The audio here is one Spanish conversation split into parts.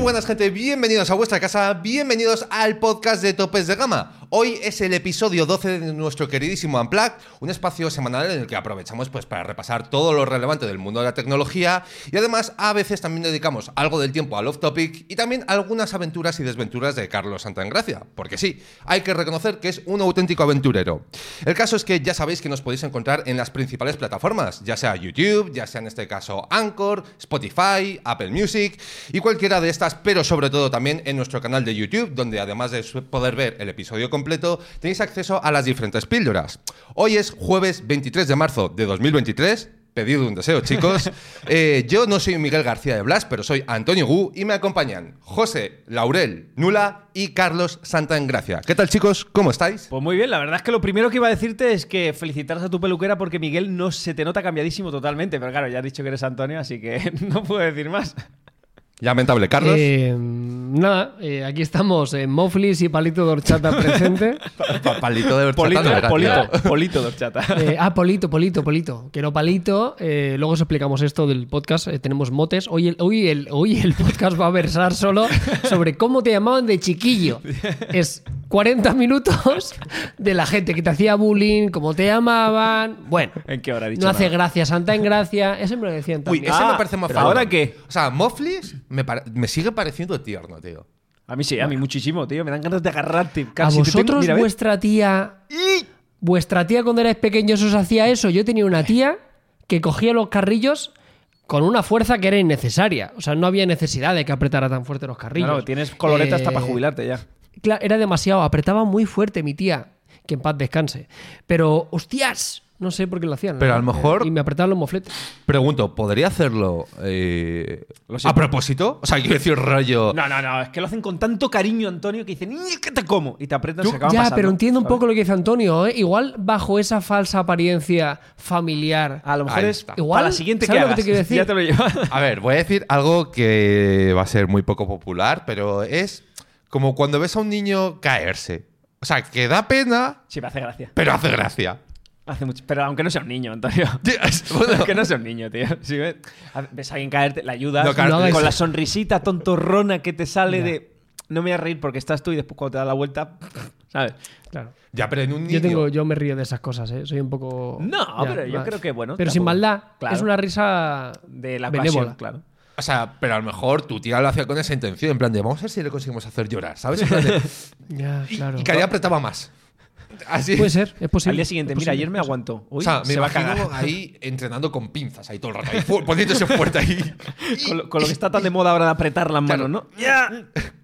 buenas gente, bienvenidos a vuestra casa, bienvenidos al podcast de Topes de Gama. Hoy es el episodio 12 de nuestro queridísimo Unplugged, un espacio semanal en el que aprovechamos pues para repasar todo lo relevante del mundo de la tecnología y además a veces también dedicamos algo del tiempo al off topic y también algunas aventuras y desventuras de Carlos Santagracia, porque sí, hay que reconocer que es un auténtico aventurero. El caso es que ya sabéis que nos podéis encontrar en las principales plataformas, ya sea YouTube, ya sea en este caso Anchor, Spotify, Apple Music y cualquiera de estas, pero sobre todo también en nuestro canal de YouTube, donde además de poder ver el episodio completo, tenéis acceso a las diferentes píldoras. Hoy es jueves 23 de marzo de 2023. Pedido un deseo, chicos. Eh, yo no soy Miguel García de Blas, pero soy Antonio Gu y me acompañan José, Laurel, Nula y Carlos Santa Engracia. ¿Qué tal, chicos? ¿Cómo estáis? Pues muy bien, la verdad es que lo primero que iba a decirte es que felicitaros a tu peluquera porque Miguel no se te nota cambiadísimo totalmente, pero claro, ya has dicho que eres Antonio, así que no puedo decir más. Lamentable, Carlos. Eh, nada, eh, aquí estamos, en Moflis y Palito de Horchata presente. Pa- palito de horchata Polito, no era, tío. polito, polito de horchata. Eh, ah, Polito, Polito, Polito. Que no Palito. eh, luego os explicamos esto del podcast. eh, tenemos motes. Hoy el, hoy, el, hoy el podcast va a versar solo sobre cómo te llamaban de chiquillo. Es 40 minutos de la gente que te hacía bullying, cómo te llamaban. Bueno, ¿En qué hora he dicho? no hace gracia, Santa en gracia. Ese me lo decían Uy, también. ese Ah, me parece más. ¿ahora qué? O sea, Moflis me, sigue pareciendo tierno, tío. A mí sí, a mí muchísimo, tío. Me dan ganas de agarrarte. A Casi te tengo- vosotros, vuestra tía. Vuestra tía, cuando erais pequeños, os hacía eso. Yo tenía una tía que cogía los carrillos con una fuerza que era innecesaria. O sea, no había necesidad de que apretara tan fuerte los carrillos. No, tienes coloreta hasta Eh, para jubilarte ya. cla- Era demasiado. Apretaba muy fuerte mi tía. Que en paz descanse. Pero, hostias, no sé por qué lo hacían. Pero ¿no? a lo mejor- Eh, Y me apretaban los mofletes. Pregunto, ¿podría hacerlo eh, Lo a propósito? O sea, quiero decir, rollo. No, no, no, es que lo hacen con tanto cariño, Antonio, que dicen, "Ni que te como! Y te apretan, Tú- se acaban Ya, pasando, pero entiendo un poco lo que dice Antonio. ¿eh? Igual bajo esa falsa apariencia familiar. A lo mejor es. Igual, para la siguiente que ¿sabes lo que hagas. te quiero decir? Ya te lo llevas. A ver, voy a decir algo que va a ser muy poco popular, pero es como cuando ves a un niño caerse. O sea, que da pena, Sí, me hace gracia. pero hace gracia. Hace mucho. Pero aunque no sea un niño, Antonio. Tío, es- bueno, que no sea un niño, tío. Si ves, a- ves a alguien caerte, le ayudas No, claro, con la sonrisita tontorrona que te sale Ya. de no me voy a reír porque estás tú y después cuando te da la vuelta, ¿sabes? Claro. ya, pero en un niño. Yo, tengo, yo me río de esas cosas, ¿eh? Soy un poco. No, ya, pero yo creo que, bueno, Pero sin maldad. Claro. Es una risa. De la Benévola. pasión, claro. O sea, pero a lo mejor tu tía lo hacía con esa intención, en plan de vamos a ver si le conseguimos hacer llorar, ¿sabes? En plan de- Ya, y, claro. y cada día apretaba más. Así. Puede ser, es posible. Al día siguiente, mira, ayer me aguantó. Hoy o sea, me se va a imagino ahí entrenando con pinzas ahí todo el rato, ahí, poniéndose fuerte ahí. Con lo, con lo que está tan de moda ahora de apretar las Claro. manos, ¿no? ¡Ya!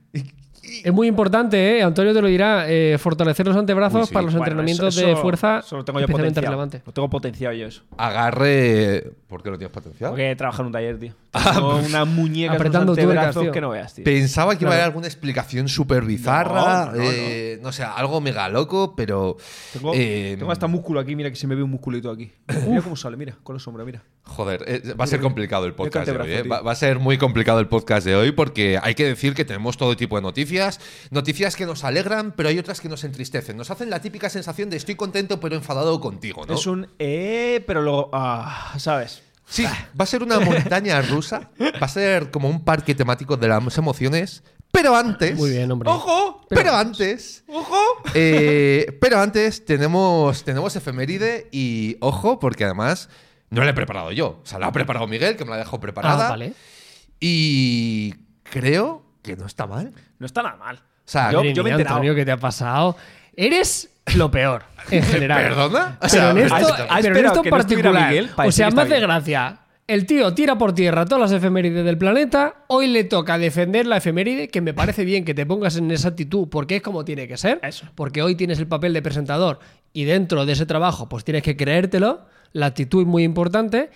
Es muy importante, ¿eh? Antonio te lo dirá, eh, fortalecer los antebrazos Uy, sí. para los Bueno, entrenamientos eso- de eso- fuerza eso lo tengo yo especialmente potenciado. relevante. Lo tengo potenciado yo eso. Agarre. ¿Por qué lo tienes potenciado? Porque he trabajado en un taller, tío. Ah, Tengo una muñeca Apretando tuercas, antebrazos tío. que no veas, tío. Pensaba que iba a haber alguna explicación súper bizarra, No, no, no, eh, no sé, algo mega loco, pero. Tengo, eh, tengo hasta músculo aquí, mira que se me ve un musculito aquí. Mira cómo sale, mira, con la sombra, mira. Joder, eh, va a ser complicado el podcast de hoy. eh. Va, va a ser muy complicado el podcast de hoy porque hay que decir que tenemos todo tipo de noticias. Noticias que nos alegran, pero hay otras que nos entristecen. Nos hacen la típica sensación de estoy contento pero enfadado contigo, ¿no? Es un eh, pero luego, ah, ¿sabes? Sí, va a ser una montaña rusa. Va a ser como un parque temático de las emociones. Pero antes. Muy bien, hombre. ¡Ojo! Pero, antes. ¡Ojo! eh, pero antes tenemos, tenemos efeméride y ojo, porque además no la he preparado yo. O sea, la ha preparado Miguel, que me la dejó preparada. Ah, vale. Y creo que no está mal. No está nada mal. O sea, yo, yo me he enterado. Antonio, ¿qué te ha pasado? Eres lo peor, en general. ¿Perdona? O Pero en esto, ¿has- has pero en esperado esto no estuviera particular. Miguel o sea, hace bien? gracia. El tío tira por tierra todas las efemérides del planeta. Hoy le toca defender la efeméride, que me parece bien que te pongas en esa actitud, porque es como tiene que ser. Eso. Porque hoy tienes el papel de presentador y dentro de ese trabajo, pues tienes que creértelo. La actitud es muy importante.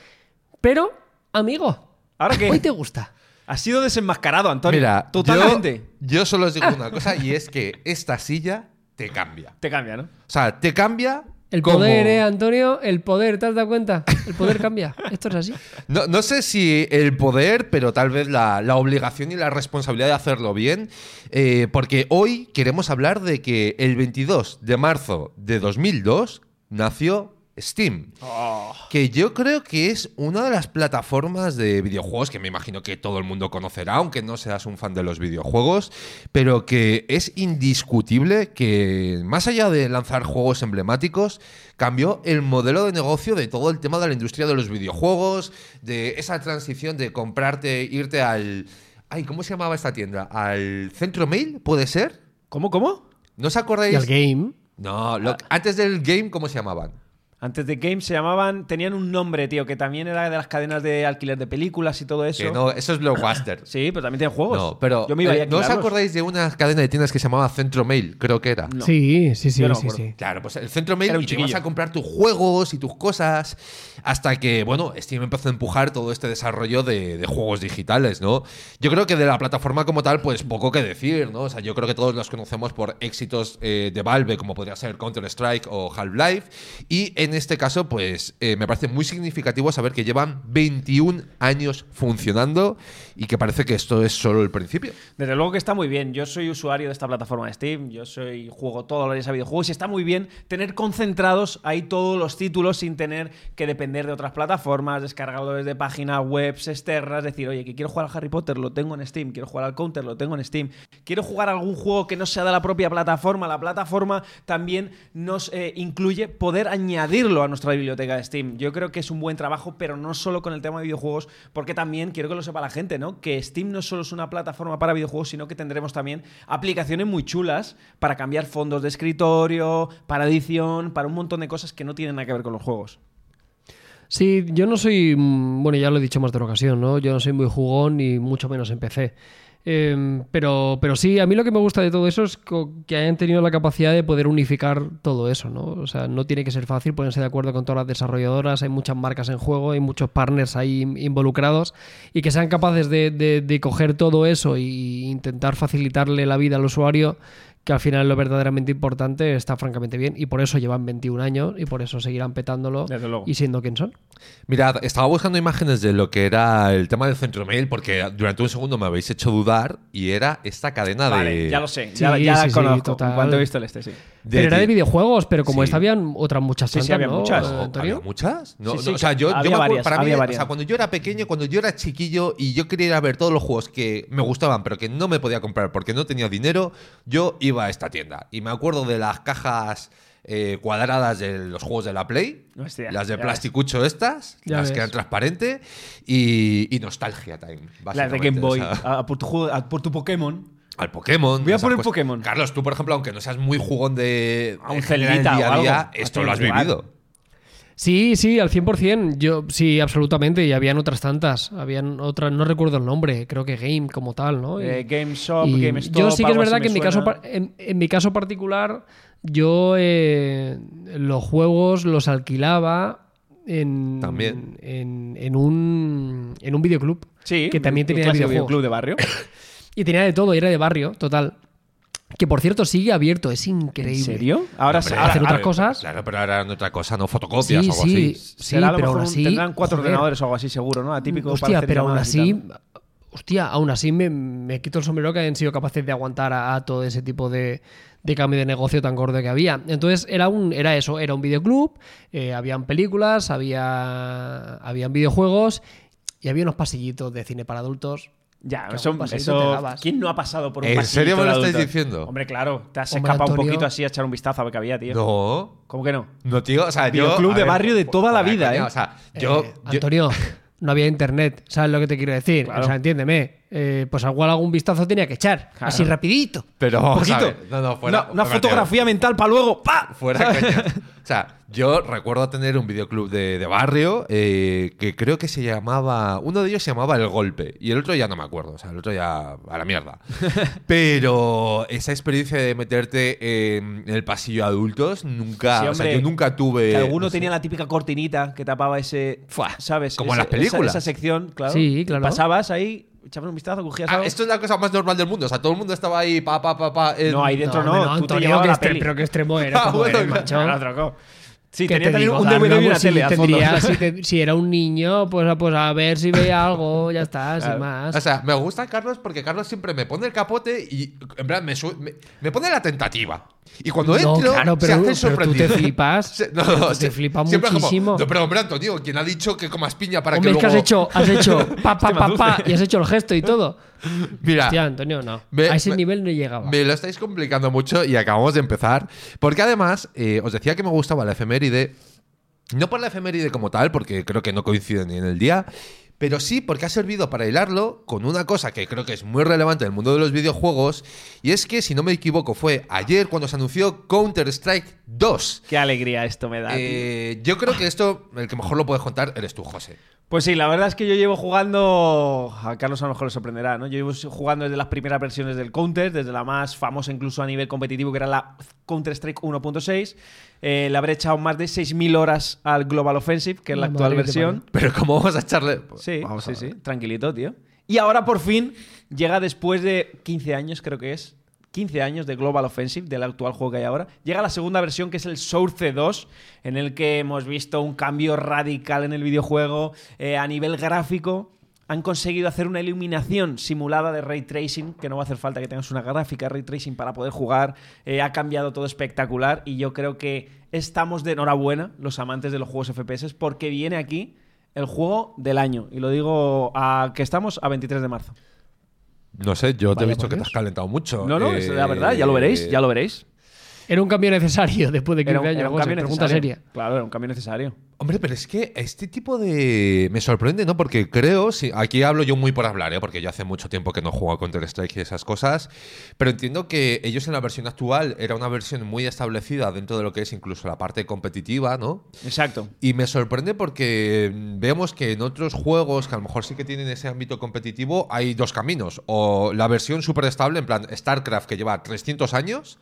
Pero, amigo, ¿Ahora qué? hoy te gusta. Has sido desenmascarado, Antonio. Mira, totalmente. Yo, yo solo os digo una cosa y es que esta silla te cambia. Te cambia, ¿no? O sea, te cambia. El como- poder, ¿eh, Antonio? El poder, ¿te has dado cuenta? El poder cambia. Esto es así. No, no sé si el poder, pero tal vez la, la obligación y la responsabilidad de hacerlo bien, eh, porque hoy queremos hablar de que el 22 de marzo de 2002 nació Steam. Que yo creo que es una de las plataformas de videojuegos que me imagino que todo el mundo conocerá, aunque no seas un fan de los videojuegos, pero que es indiscutible que más allá de lanzar juegos emblemáticos, cambió el modelo de negocio de todo el tema de la industria de los videojuegos, de esa transición de comprarte, irte al... Ay, ¿cómo se llamaba esta tienda? ¿Al Centro Mail? ¿Puede ser? ¿Cómo, cómo? ¿No os acordáis? Y al game. No, lo- antes del game, ¿cómo se llamaban? Antes de Games se llamaban. Tenían un nombre, tío, que también era de las cadenas de alquiler de películas y todo eso. Que no, eso es Blockbuster. Sí, pero también tienen juegos. No, pero Yo me iba a eh, ¿no os acordáis de una cadena de tiendas que se llamaba Centro Mail? Creo que era. No. Sí, sí, sí, no sí, sí. Claro, pues el Centro Mail Era un y te ibas chiquillo. a comprar tus juegos y tus cosas hasta que, bueno, Steam empezó a empujar todo este desarrollo de, de juegos digitales, ¿no? Yo creo que de la plataforma como tal, pues poco que decir, ¿no? O sea, yo creo que todos los conocemos por éxitos eh, de Valve, como podría ser Counter-Strike o Half-Life, y en este caso, pues eh, me parece muy significativo saber que llevan 21 años funcionando y que parece que esto es solo el principio. Desde luego que está muy bien. Yo soy usuario de esta plataforma de Steam. Yo soy juego todos los días a videojuegos y está muy bien tener concentrados ahí todos los títulos sin tener que depender de otras plataformas, descargarlo desde páginas web externas. Decir, oye, que quiero jugar al Harry Potter, lo tengo en Steam. Quiero jugar al Counter, lo tengo en Steam. Quiero jugar a algún juego que no sea de la propia plataforma. La plataforma también nos eh, incluye poder añadirlo a nuestra biblioteca de Steam. Yo creo que es un buen trabajo, pero no solo con el tema de videojuegos, porque también quiero que lo sepa la gente, ¿no? Que Steam no solo es una plataforma para videojuegos, sino que tendremos también aplicaciones muy chulas para cambiar fondos de escritorio, para edición, para un montón de cosas que no tienen nada que ver con los juegos. Sí, yo no soy, mm, bueno, ya lo he dicho más de una ocasión, ¿no? Yo no soy muy jugón ni mucho menos en PC. Eh, pero, pero sí, a mí lo que me gusta de todo eso es que hayan tenido la capacidad de poder unificar todo eso, ¿no? O sea, no tiene que ser fácil ponerse de acuerdo con todas las desarrolladoras, hay muchas marcas en juego, hay muchos partners ahí in- involucrados y que sean capaces de, de- de coger todo eso e intentar facilitarle la vida al usuario, que al final lo verdaderamente importante está francamente bien y por eso llevan 21 años y por eso seguirán petándolo Desde luego. y siendo quien son. Mirad, estaba buscando imágenes de lo que era el tema del centro mail porque durante un segundo me habéis hecho dudar y era esta cadena Vale, de. ya lo sé, Sí, ya, ya la sí, sí, conozco. total. He visto el este, sí. De pero era de videojuegos, pero como Sí. esta habían otras muchas Sí, sí, tantas, había ¿no, muchas. ¿había muchas? No, Sí, no, o sea, yo, yo me varias, para mí, o sea, cuando yo era pequeño, cuando yo era chiquillo y yo quería ir a ver todos los juegos que me gustaban, pero que no me podía comprar porque no tenía dinero, yo iba a esta tienda. Y me acuerdo de las cajas eh, cuadradas de los juegos de la Play, Hostia, las de plasticucho estas, Ya las ves. que eran transparentes, y, y Nostalgia Time. La de Game Boy, o sea, a, a por tu juego- a por tu Pokémon. Al Pokémon. Voy a el cosas. Pokémon. Carlos, tú, por ejemplo, aunque no seas muy jugón de. A un Celdita el día a o día, esto lo has vivido. Sí, sí, al 100%. Yo, sí, absolutamente. Y habían otras tantas. Habían otras, no recuerdo el nombre, creo que Game como tal, ¿no? Eh, GameStop, GameStop. yo sí que es verdad que en mi, caso, en, en mi caso particular, yo eh, los juegos los alquilaba en, También. en, en un, en un videoclub. Sí, que también tenía videojuegos. videoclub de barrio. Y tenía de todo, y era de barrio, total. Que por cierto sigue abierto, es increíble. ¿En serio? Ahora, ahora- hacer otras cosas. Claro, pero ahora en otra cosa, no fotocopias Sí, o algo sí, así. sí, pero mejor aún así. tendrán cuatro joder, ordenadores o algo así, seguro, ¿no? Atípico para Hostia, hacer pero aún así. Hostia, aún así me, me quito el sombrero que hayan sido capaces de aguantar a, a todo ese tipo de, de cambio de negocio tan gordo que había. Entonces era un era eso, era un videoclub, eh, habían películas, había habían videojuegos y había unos pasillitos de cine para adultos. Ya, eso, eso-. ¿Quién no ha pasado por un ¿En serio me lo estáis diciendo? Hombre, claro, te has Hombre, escapado un poquito así a echar un vistazo a ver qué había, tío. No. ¿Cómo que no? No, tío. O sea, yo. A de ver, barrio de toda la vida, coña, ¿eh? O sea, yo. Eh, yo- Antonio, no había internet, ¿sabes lo que te quiero decir? Claro. O sea, entiéndeme. Eh, pues igual algún vistazo tenía que echar. Claro. Así rapidito. pero. Un poquito. ¿sabes? No, no, fuera. una, una fuera, fotografía mental para luego. ¡Pa! Fuera coña. O sea, yo recuerdo tener un videoclub de, de barrio eh, que creo que se llamaba. Uno de ellos se llamaba El Golpe y el otro ya no me acuerdo. O sea, el otro ya a la mierda. Pero esa experiencia de meterte en el pasillo adultos nunca. Sí, o sea, yo nunca tuve. Que alguno no sé. tenía la típica cortinita que tapaba ese. ¿Sabes? Como en las películas. Esa, esa sección, claro. Sí, claro. Pasabas ahí, echabas un vistazo, cogías Ah, algo. esto es la cosa más normal del mundo. O sea, todo el mundo estaba ahí, pa, pa, pa, pa. en- No, ahí dentro no. hombre, tú te Antonio, llevabas que la peli. pero qué extremo era. Ah, bueno, eres, claro. Claro. Sí, ¿Qué tenía te digo, un DVD y una si tele. al fondo. tendría- si, te- si era un niño, pues, a- pues a ver si veía algo, ya está, sin más. O sea, me gusta Carlos porque Carlos siempre me pone el capote y en verdad me, me, me pone la tentativa. Y cuando No, entro, claro, se pero, hace pero tú sorprendido. te flipas. Se- no, Pero no, te se- flipa como, muchísimo. no, pero hombre, Antonio, ¿quién ha dicho que comas piña para Hombre, que es que luego... has hecho, has hecho pa, pa, pa, pa, y has hecho el gesto y todo. Mira, Hostia, Antonio, no. Me- a ese me- nivel no llegaba. Me lo estáis complicando mucho y acabamos de empezar. Porque además, eh, os decía que me gustaba la efeméride. No por la efeméride como tal, porque creo que no coincide ni en el día. Pero sí porque ha servido para hilarlo con una cosa que creo que es muy relevante en el mundo de los videojuegos. Y es que, si no me equivoco, fue ayer cuando se anunció Counter-Strike 2. Qué alegría esto me da. tío. Eh, yo creo que esto, el que mejor lo puedes contar, eres tú, José. Pues sí, la verdad es que yo llevo jugando. A Carlos a lo mejor le sorprenderá, ¿no? Yo llevo jugando desde las primeras versiones del Counter, desde la más famosa incluso a nivel competitivo, que era la Counter-Strike 1.6. Eh, le habré echado más de 6.000 horas al Global Offensive, que es la actual versión. Pero ¿cómo vamos a echarle...? Pues Sí, vamos sí, sí. Tranquilito, tío. Y ahora por fin llega después de 15 años, creo que es. 15 años de Global Offensive, del actual juego que hay ahora. Llega la segunda versión, que es el Source 2, en el que hemos visto un cambio radical en el videojuego. Eh, a nivel gráfico, han conseguido hacer una iluminación simulada de ray tracing, que no va a hacer falta que tengas una gráfica ray tracing para poder jugar. Eh, ha cambiado todo espectacular y yo creo que estamos de enhorabuena, los amantes de los juegos FPS, porque viene aquí el juego del año. Y lo digo a que estamos a 23 de marzo. No sé, yo te he visto por que te Dios. has calentado mucho. No, no, Eh, es la verdad, ya lo veréis, ya lo veréis. Era un cambio necesario después de 15 Era un, años. era un José, cambio pregunta necesario. seria. Claro, era un cambio necesario. Hombre, pero es que este tipo de... Me sorprende, ¿no? Porque creo, sí, aquí hablo yo muy por hablar, ¿eh? Porque yo hace mucho tiempo que no juego a Counter-Strike y esas cosas, pero entiendo que ellos en la versión actual era una versión muy establecida dentro de lo que es incluso la parte competitiva, ¿no? Exacto. Y me sorprende porque vemos que en otros juegos que a lo mejor sí que tienen ese ámbito competitivo hay dos caminos. O la versión súper estable, en plan StarCraft, que lleva 300 años,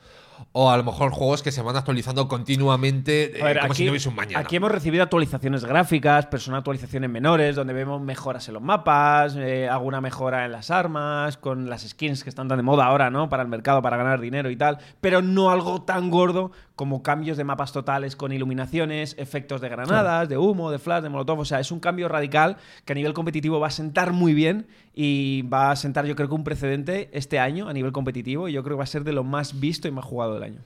o a lo mejor juegos que se van actualizando continuamente eh, ver, como aquí, si no hubiese un mañana. aquí hemos recibido actualizaciones gráficas, pero son actualizaciones menores, donde vemos mejoras en los mapas, eh, alguna mejora en las armas, con las skins que están tan de moda ahora, ¿no? Para el mercado, para ganar dinero y tal, pero no algo tan gordo como cambios de mapas totales con iluminaciones, efectos de granadas, de humo, de flash, de molotov. O sea, es un cambio radical que a nivel competitivo va a sentar muy bien y va a sentar, yo creo que un precedente este año a nivel competitivo y yo creo que va a ser de lo más visto y más jugado del año.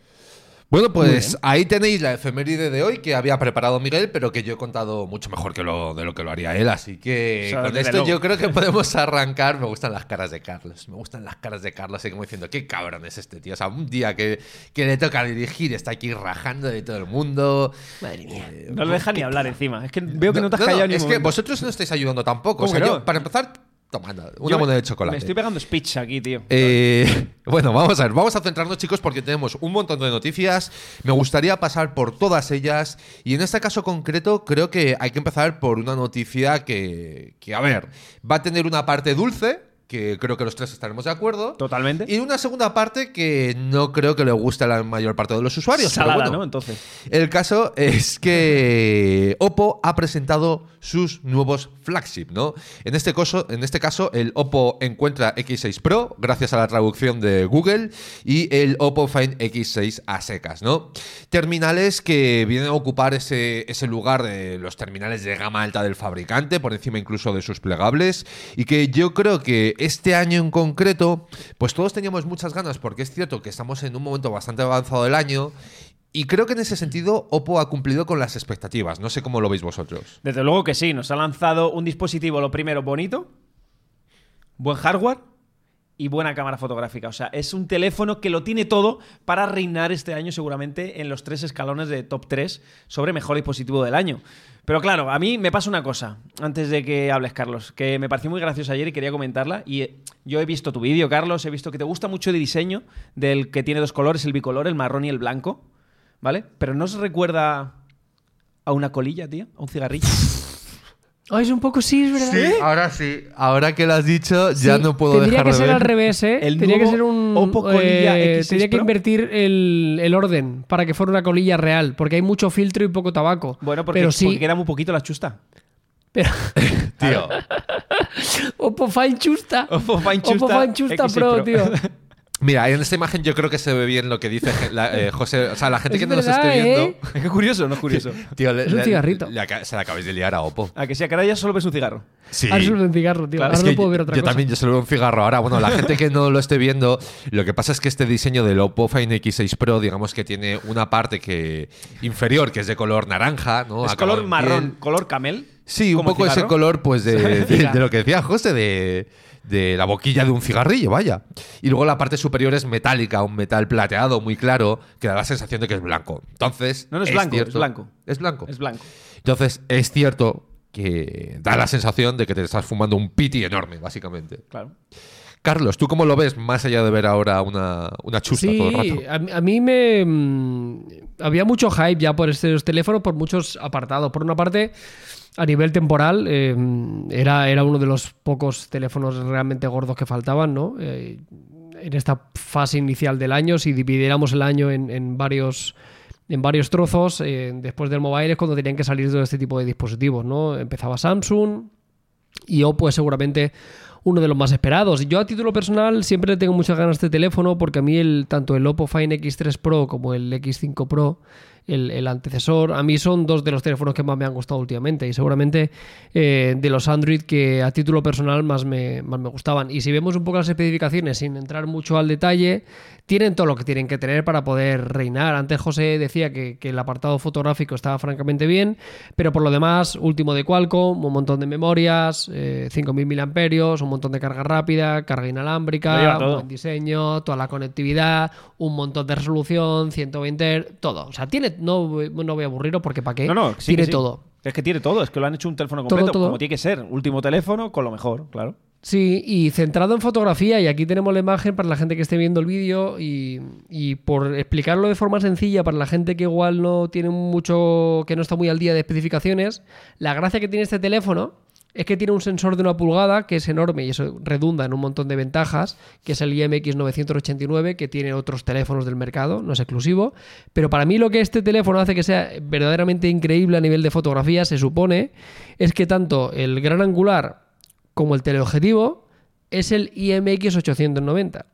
Bueno, pues ahí tenéis la efeméride de hoy que había preparado Miguel, pero que yo he contado mucho mejor que lo, de lo que lo haría él. Así que con esto luego. yo creo que podemos arrancar. Me gustan las caras de Carlos. Me gustan las caras de Carlos. Así como diciendo, qué cabrón es este tío. O sea, un día que, que le toca dirigir, está aquí rajando de todo el mundo. Madre mía. No le deja ni hablar encima. Es que veo que no, te has callado ni un Es que vosotros no estáis ayudando tampoco. O ¿Cómo sea, yo, no? para empezar, tomando una Yo moneda de chocolate. Me estoy pegando speech aquí, tío. Eh, bueno, vamos a ver, vamos a centrarnos chicos porque tenemos un montón de noticias, me gustaría pasar por todas ellas y en este caso concreto creo que hay que empezar por una noticia que, que a ver, va a tener una parte dulce, que creo que los tres estaremos de acuerdo, Totalmente. y una segunda parte que no creo que le guste a la mayor parte de los usuarios. pero Salada, bueno. ¿no? Entonces. El caso es que Oppo ha presentado sus nuevos flagship, ¿no? En este caso, en este caso el Oppo Encuentra X6 Pro, gracias a la traducción de Google, y el Oppo Find X6 a secas, ¿no? Terminales que vienen a ocupar ese, ese lugar de los terminales de gama alta del fabricante, por encima incluso de sus plegables, y que yo creo que este año en concreto, pues todos teníamos muchas ganas, porque es cierto que estamos en un momento bastante avanzado del año, y creo que en ese sentido Oppo ha cumplido con las expectativas. No sé cómo lo veis vosotros. Desde luego que sí. Nos ha lanzado un dispositivo, lo primero, bonito, buen hardware y buena cámara fotográfica. O sea, es un teléfono que lo tiene todo para reinar este año seguramente en los tres escalones de top 3 sobre mejor dispositivo del año. Pero claro, a mí me pasa una cosa, antes de que hables, Carlos, que me pareció muy graciosa ayer y quería comentarla. Y eh, yo he visto tu vídeo, Carlos, he visto que te gusta mucho el diseño del que tiene dos colores, el bicolor, el marrón y el blanco, ¿vale? Pero ¿no os recuerda a una colilla, tío? A un cigarrillo. Ay, es un poco sí, es verdad. ¿Eh? ahora sí. Ahora que lo has dicho, ya Sí, no puedo Tendría dejar que de ser ver. al revés, ¿eh? El Tendría que ser un. Oppo Colilla eh, X6 tendría que Pro. invertir el, el orden para que fuera una colilla real, porque hay mucho filtro y poco tabaco. Bueno, porque, pero sí. porque queda muy poquito la chusta. Pero, Tío, Oppo Fine Chusta. Oppo Fine Chusta Oppo Fine Chusta X6 Pro, Pro. tío. Mira, en esta imagen yo creo que se ve bien lo que dice la- eh, José. O sea, la gente Es que no nos esté viendo. ¿eh? Es que curioso, no es curioso. Tío, le- Es un le- cigarrito. le aca- se la acabáis de liar a Oppo. A que si a cara ya solo ves un cigarro. Sí. Ahora solo un cigarro, tío. Claro, Ahora no puedo yo, ver otra yo cosa. también, yo solo veo un cigarro ahora. Bueno, la gente que no lo esté viendo, lo que pasa es que este diseño del Oppo Find X6 Pro, digamos que tiene una parte que inferior, que es de color naranja, ¿no? Es color marrón, piel. color camel. Sí, un poco ese color, pues, de, de- lo que decía José, de, de la boquilla de un cigarrillo, vaya. Y luego la parte superior es metálica, un metal plateado muy claro, que da la sensación de que es blanco. Entonces. No, no es blanco, cierto- es blanco. Es blanco. Es blanco. Entonces, es cierto que da la sensación de que te estás fumando un piti enorme, básicamente. Claro. Carlos, ¿tú cómo lo ves más allá de ver ahora una, una chusta Sí, todo el rato? a, mí- a mí me. mm, había mucho hype ya por estos teléfonos por muchos apartados. Por una parte, a nivel temporal, eh, era, era uno de los pocos teléfonos realmente gordos que faltaban, ¿no? Eh, en esta fase inicial del año, si dividiéramos el año en, en varios. En varios trozos, eh, después del mobile es cuando tenían que salir todo este tipo de dispositivos, ¿no? Empezaba Samsung, y Oppo es seguramente uno de los más esperados. Yo a título personal siempre tengo muchas ganas de este teléfono porque a mí el, tanto el Oppo Find X3 Pro como el X5 Pro, el, el antecesor, a mí son dos de los teléfonos que más me han gustado últimamente y seguramente eh, de los Android que a título personal más me, más me gustaban. Y si vemos un poco las especificaciones sin entrar mucho al detalle, tienen todo lo que tienen que tener para poder reinar. Antes José decía que, que el apartado fotográfico estaba francamente bien, pero por lo demás, último de Qualcomm, un montón de memorias, eh, 5.000 mAh, un montón de carga rápida, carga inalámbrica, buen diseño, toda la conectividad, un montón de resolución, 120, Hz, todo. O sea, tiene, no, no voy a aburrirlo porque para qué, No, no, sí, tiene sí. todo. Es que tiene todo, es que lo han hecho un teléfono completo, todo. como tiene que ser. Último teléfono con lo mejor, claro. Sí, y centrado en fotografía, y aquí tenemos la imagen para la gente que esté viendo el vídeo, y, y por explicarlo de forma sencilla para la gente que igual no tiene mucho, que no está muy al día de especificaciones, la gracia que tiene este teléfono es que tiene un sensor de una pulgada que es enorme y eso redunda en un montón de ventajas, que es el IMX 989, que tiene otros teléfonos del mercado, no es exclusivo, pero para mí lo que este teléfono hace que sea verdaderamente increíble a nivel de fotografía, se supone, es que tanto el gran angular como el teleobjetivo es el IMX 890,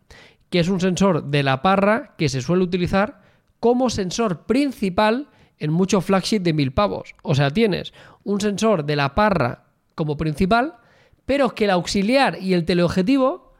que es un sensor de la parra que se suele utilizar como sensor principal en muchos flagship de mil pavos. O sea, tienes un sensor de la parra como principal, pero que el auxiliar y el teleobjetivo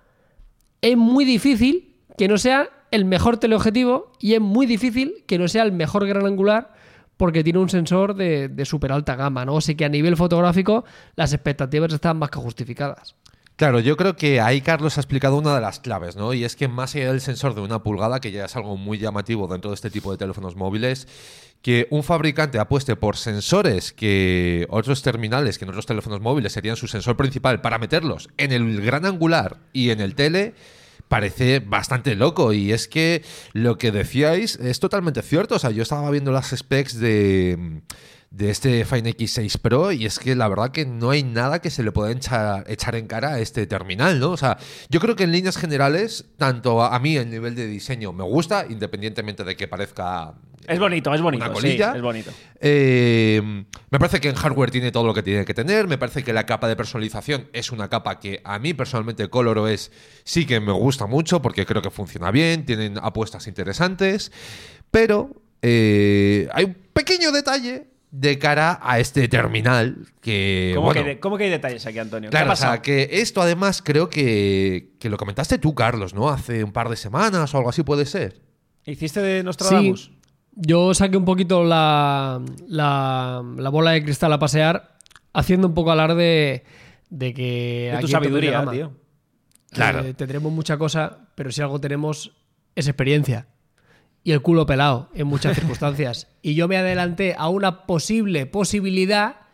es muy difícil que no sea el mejor teleobjetivo y es muy difícil que no sea el mejor gran angular porque tiene un sensor de, de súper alta gama, ¿no? Así que a nivel fotográfico las expectativas están más que justificadas. Claro, yo creo que ahí Carlos ha explicado una de las claves, ¿no? Y es que más allá del sensor de una pulgada, que ya es algo muy llamativo dentro de este tipo de teléfonos móviles, que un fabricante apueste por sensores que otros terminales, que en otros teléfonos móviles serían su sensor principal, para meterlos en el gran angular y en el tele, parece bastante loco. Y es que lo que decíais es totalmente cierto. O sea, yo estaba viendo las specs de de este Find X6 Pro y es que la verdad que no hay nada que se le pueda echar, echar en cara a este terminal, ¿no? O sea, yo creo que en líneas generales, tanto a, mí el nivel de diseño me gusta, independientemente de que parezca... Es bonito, es bonito. Una sí, colilla. es bonito. Eh, me parece que en hardware tiene todo lo que tiene que tener. Me parece que la capa de personalización es una capa que a mí personalmente ColorOS sí que me gusta mucho porque creo que funciona bien, tienen apuestas interesantes. Pero eh, hay un pequeño detalle de cara a este terminal que... ¿Cómo, bueno, que, hay- cómo que hay detalles aquí, Antonio? ¿Qué Claro, ha o sea, que esto además creo que, que lo comentaste tú, Carlos, ¿no? Hace un par de semanas o algo así puede ser. ¿Hiciste de Nostradamus? Sí, yo saqué un poquito la, la, la bola de cristal a pasear, haciendo un poco alarde de que. De tu de sabiduría, tío. Claro. eh, tendremos mucha cosa, pero si algo tenemos es experiencia. Y el culo pelado en muchas circunstancias. Y yo me adelanté a una posible posibilidad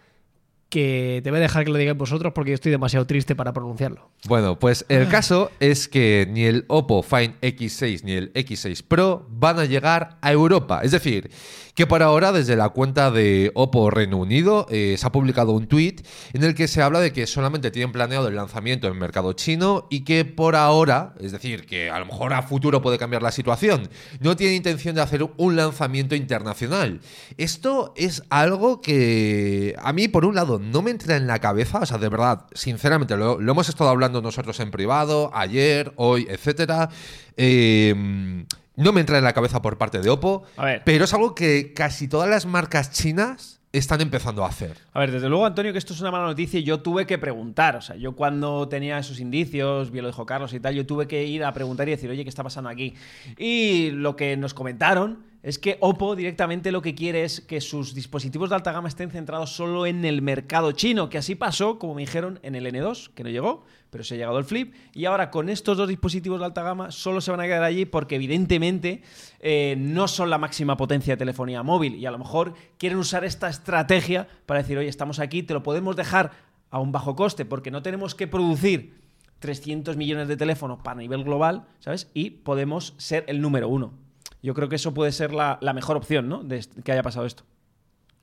que te voy a dejar que lo digáis vosotros porque yo estoy demasiado triste para pronunciarlo. Bueno, pues el caso es que ni el Oppo Find X6 ni el X6 Pro van a llegar a Europa. Es decir, que por ahora desde la cuenta de Oppo Reino Unido eh, se ha publicado un tweet en el que se habla de que solamente tienen planeado el lanzamiento en mercado chino y que por ahora, es decir, que a lo mejor a futuro puede cambiar la situación, no tienen intención de hacer un lanzamiento internacional. Esto es algo que a mí por un lado no me entra en la cabeza, o sea, de verdad, sinceramente, lo, lo hemos estado hablando nosotros en privado, ayer, hoy, etcétera. eh, no me entra en la cabeza por parte de Oppo, A ver. pero es algo que casi todas las marcas chinas están empezando a hacer. A ver, desde luego, Antonio, que esto es una mala noticia y yo tuve que preguntar. O sea, yo cuando tenía esos indicios, vi lo dijo Carlos y tal, yo tuve que ir a preguntar y decir, oye, ¿qué está pasando aquí? Y lo que nos comentaron es que Oppo directamente lo que quiere es que sus dispositivos de alta gama estén centrados solo en el mercado chino, que así pasó, como me dijeron, en el N2, que no llegó, pero se ha llegado el Flip. Y ahora con estos dos dispositivos de alta gama solo se van a quedar allí porque evidentemente eh, no son la máxima potencia de telefonía móvil y a lo mejor quieren usar esta estrategia para decir, oye, estamos aquí, te lo podemos dejar a un bajo coste porque no tenemos que producir 300 millones de teléfonos para nivel global, ¿sabes? Y podemos ser el número uno. Yo creo que eso puede ser la, la mejor opción, ¿no? De que haya pasado esto.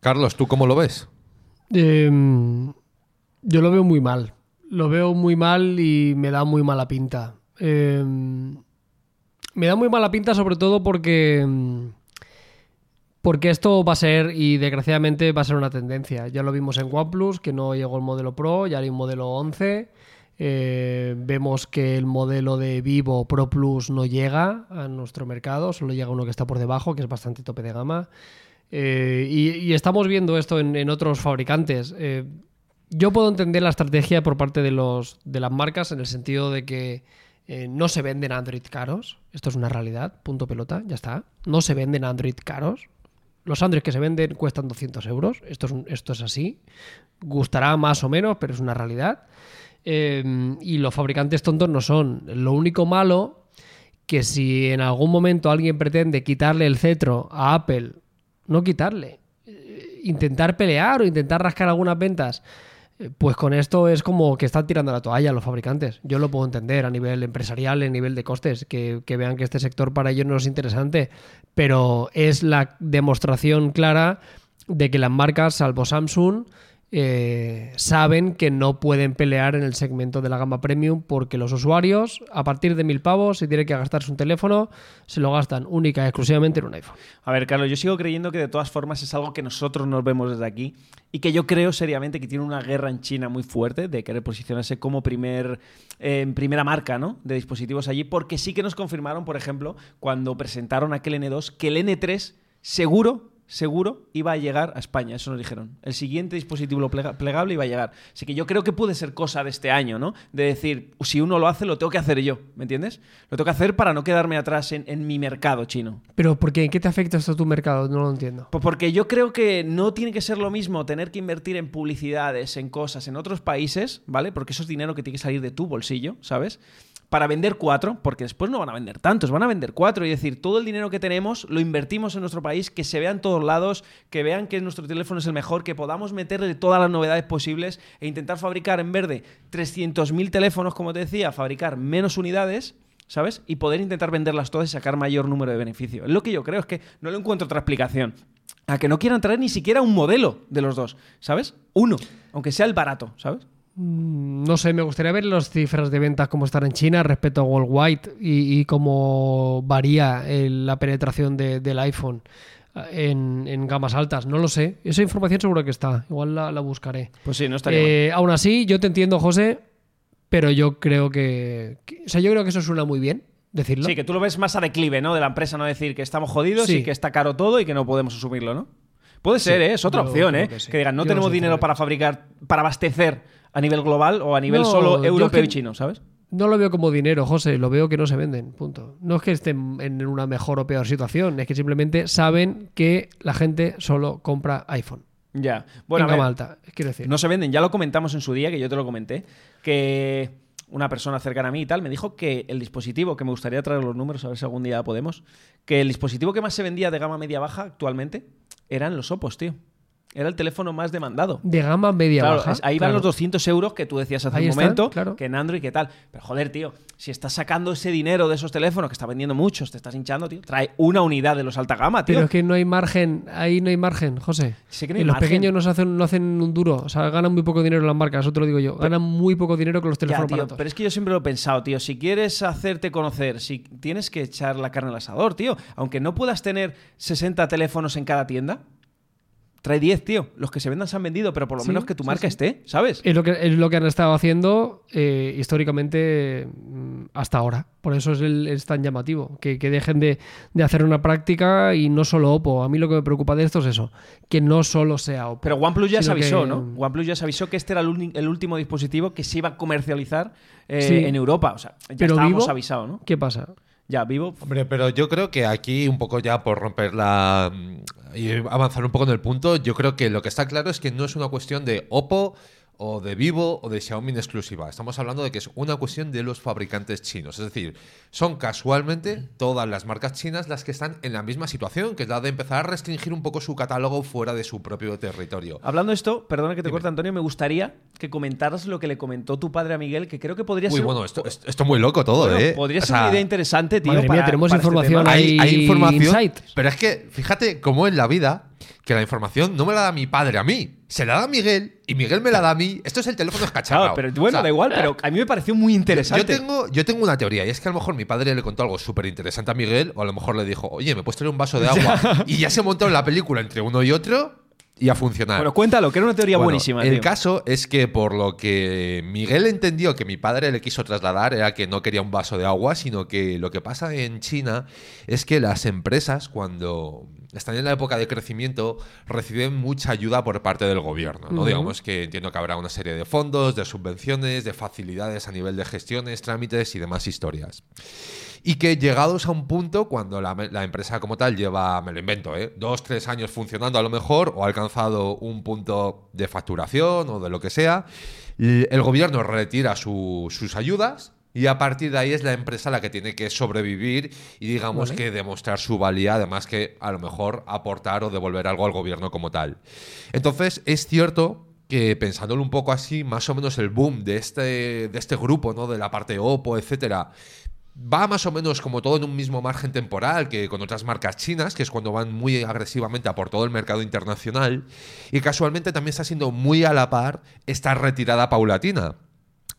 Carlos, ¿tú cómo lo ves? Em, yo lo veo muy mal. Lo veo muy mal y me da muy mala pinta. Em, me da muy mala pinta sobre todo porque... em, Porque esto va a ser, y desgraciadamente va a ser una tendencia. Ya lo vimos en OnePlus, que no llegó el modelo Pro, ya hay un modelo 11. Eh, vemos que el modelo de Vivo Pro Plus no llega a nuestro mercado, solo llega uno que está por debajo, que es bastante tope de gama. Eh, y, estamos viendo esto en, otros fabricantes. Eh, yo puedo entender la estrategia por parte de, los, de las marcas en el sentido de que no se venden Android caros. Esto es una realidad, punto pelota, ya está. No se venden Android caros. Los Android que se venden cuestan 200 euros. Esto es, esto es así. Gustará más o menos, pero es una realidad. Eh, y los fabricantes tontos no son. Lo único malo que si en algún momento alguien pretende quitarle el cetro a Apple, no quitarle, eh, intentar pelear o intentar rascar algunas ventas, eh, pues con esto es como que están tirando la toalla los fabricantes. Yo lo puedo entender a nivel empresarial, a nivel de costes, que, que vean que este sector para ellos no es interesante, pero es la demostración clara de que las marcas, salvo Samsung, eh, saben que no pueden pelear en el segmento de la gama premium porque los usuarios, a partir de mil pavos, si tienen que gastarse un teléfono, se lo gastan única y exclusivamente en un iPhone. A ver, Carlos, yo sigo creyendo que de todas formas es algo que nosotros nos vemos desde aquí y que yo creo seriamente que tiene una guerra en China muy fuerte de querer posicionarse como primer, eh, primera marca ¿no? de dispositivos allí, porque sí que nos confirmaron, por ejemplo, cuando presentaron aquel N2, que el N3 seguro seguro iba a llegar a España, eso nos dijeron. El siguiente dispositivo plega- plegable iba a llegar. Así que yo creo que puede ser cosa de este año, ¿no? De decir, si uno lo hace, lo tengo que hacer yo, ¿me entiendes? Lo tengo que hacer para no quedarme atrás en, en mi mercado chino. Pero ¿por qué? ¿En qué te afecta esto a tu mercado? No lo entiendo. Pues porque yo creo que no tiene que ser lo mismo tener que invertir en publicidades, en cosas en otros países, ¿vale? Porque eso es dinero que tiene que salir de tu bolsillo, ¿sabes? Para vender cuatro, porque después no van a vender tantos, van a vender cuatro. Y decir, todo el dinero que tenemos lo invertimos en nuestro país, que se vea en todos lados, que vean que nuestro teléfono es el mejor, que podamos meterle todas las novedades posibles e intentar fabricar en vez de 300.000 teléfonos, como te decía, fabricar menos unidades. ¿sabes? Y poder intentar venderlas todas y sacar mayor número de beneficio. Es lo que yo creo, es que no le encuentro otra explicación. A que no quieran traer ni siquiera un modelo de los dos, ¿sabes? Uno, aunque sea el barato, ¿sabes? Mm, No sé, me gustaría ver las cifras de ventas como están en China respecto a Worldwide y, y cómo varía el- la penetración de- del iPhone eh, en, en gamas altas. No lo sé. Esa información seguro que está. Igual la, la buscaré. Pues sí, no estaría mal. Eh, aún así, yo te entiendo, José, pero yo creo que, que- O sea, yo creo que eso suena muy bien decirlo. Sí, que tú lo ves más a declive, ¿no? De la empresa, no decir que estamos jodidos Sí. y que está caro todo y que no podemos asumirlo, ¿no? Puede ser, Sí, ¿eh? Es otra opción, ¿eh? que sí. Que digan, no Yo tenemos dinero para fabricar, para abastecer a nivel global o a nivel No, solo europeo y chino, ¿sabes? No lo veo como dinero, José, lo veo que no se venden, punto. No es que estén en una mejor o peor situación, es que simplemente saben que la gente solo compra iPhone. Ya. Bueno, en a ver, gama alta, quiero decir. No se venden, ya lo comentamos en su día, que yo te lo comenté, que una persona cercana a mí y tal me dijo que el dispositivo, que me gustaría traer los números, a ver si algún día podemos, que el dispositivo que más se vendía de gama media-baja actualmente eran los Opos, tío. Era el teléfono más demandado. De gama media Claro, baja. ahí van los 200 euros que tú decías hace Ahí un están, momento, claro. que en Android, ¿qué tal? Pero joder, tío, si estás sacando ese dinero de esos teléfonos que está vendiendo muchos, te estás hinchando, tío, trae una unidad de los alta gama, tío. Pero es que no hay margen, ahí no hay margen, José. Sé que no hay y los pequeños no, hacen, no hacen un duro, o sea, ganan muy poco dinero las marcas, eso te lo digo yo. Ganan muy poco dinero con los Ya, teléfonos tío, baratos. pero es que yo siempre lo he pensado, tío. Si quieres hacerte conocer, si tienes que echar la carne al asador, tío. Aunque no puedas tener 60 teléfonos en cada tienda, trae 10, tío. Los que se vendan se han vendido, pero por lo Sí, menos que tu marca sí. esté, ¿sabes? Es lo que, es lo que han estado haciendo eh, históricamente mm, hasta ahora. Por eso es, el- es tan llamativo. Que, que dejen de, de hacer una práctica y no solo Oppo. A mí lo que me preocupa de esto es eso. Que no solo sea Oppo. Pero OnePlus ya se que- avisó, ¿no? OnePlus ya se avisó que este era el, el último dispositivo que se iba a comercializar eh, en Europa. O sea, ya Pero estábamos Vivo, avisados, ¿no? ¿Qué pasa? Ya, vivo. Hombre, pero yo creo que aquí, un poco ya por romper la. mm, y avanzar un poco en el punto, yo creo que lo que está claro es que no es una cuestión de Oppo o de Vivo o de Xiaomi en exclusiva. Estamos hablando de que es una cuestión de los fabricantes chinos. Es decir, son casualmente todas las marcas chinas las que están en la misma situación, que es la de empezar a restringir un poco su catálogo fuera de su propio territorio. Hablando de esto, perdona que te Dime. corte, Antonio, me gustaría que comentaras lo que le comentó tu padre a Miguel, que creo que podría Uy, ser. bueno, esto, esto, esto muy loco todo, Bueno, ¿eh? Podría O ser sea, una idea interesante, tío. Madre mía, para- tenemos para este información ahí. hay, hay información. insight. Pero es que, fíjate cómo en la vida, que la información no me la da mi padre a mí, se la da a Miguel y Miguel me la da a mí. Esto es el teléfono escacharrado. Claro, pero bueno, O sea, da igual, pero a mí me pareció muy interesante. Yo tengo, yo tengo una teoría, y es que a lo mejor mi padre le contó algo súper interesante a Miguel, o a lo mejor le dijo, oye, ¿me puedes traer un vaso de agua? y ya se montó en la película entre uno y otro y a funcionar. Bueno, cuéntalo, que era una teoría Bueno, buenísima, El tío. caso es que por lo que Miguel entendió que mi padre le quiso trasladar era que no quería un vaso de agua, sino que lo que pasa en China es que las empresas cuando están en la época de crecimiento reciben mucha ayuda por parte del gobierno, ¿no? Digamos que entiendo que habrá una serie de fondos, de subvenciones, de facilidades a nivel de gestiones, trámites y demás historias. Y que llegados a un punto, cuando la, la empresa como tal lleva, me lo invento, ¿eh? dos, tres años funcionando a lo mejor, o ha alcanzado un punto de facturación o de lo que sea, el gobierno retira su- sus ayudas y a partir de ahí es la empresa la que tiene que sobrevivir y digamos Vale. que demostrar su valía, además que a lo mejor aportar o devolver algo al gobierno como tal. Entonces, es cierto que pensándolo un poco así, más o menos el boom de este, de este grupo, ¿no? De la parte Oppo, etcétera, va más o menos como todo en un mismo margen temporal que con otras marcas chinas, que es cuando van muy agresivamente a por todo el mercado internacional, y casualmente también está siendo muy a la par esta retirada paulatina.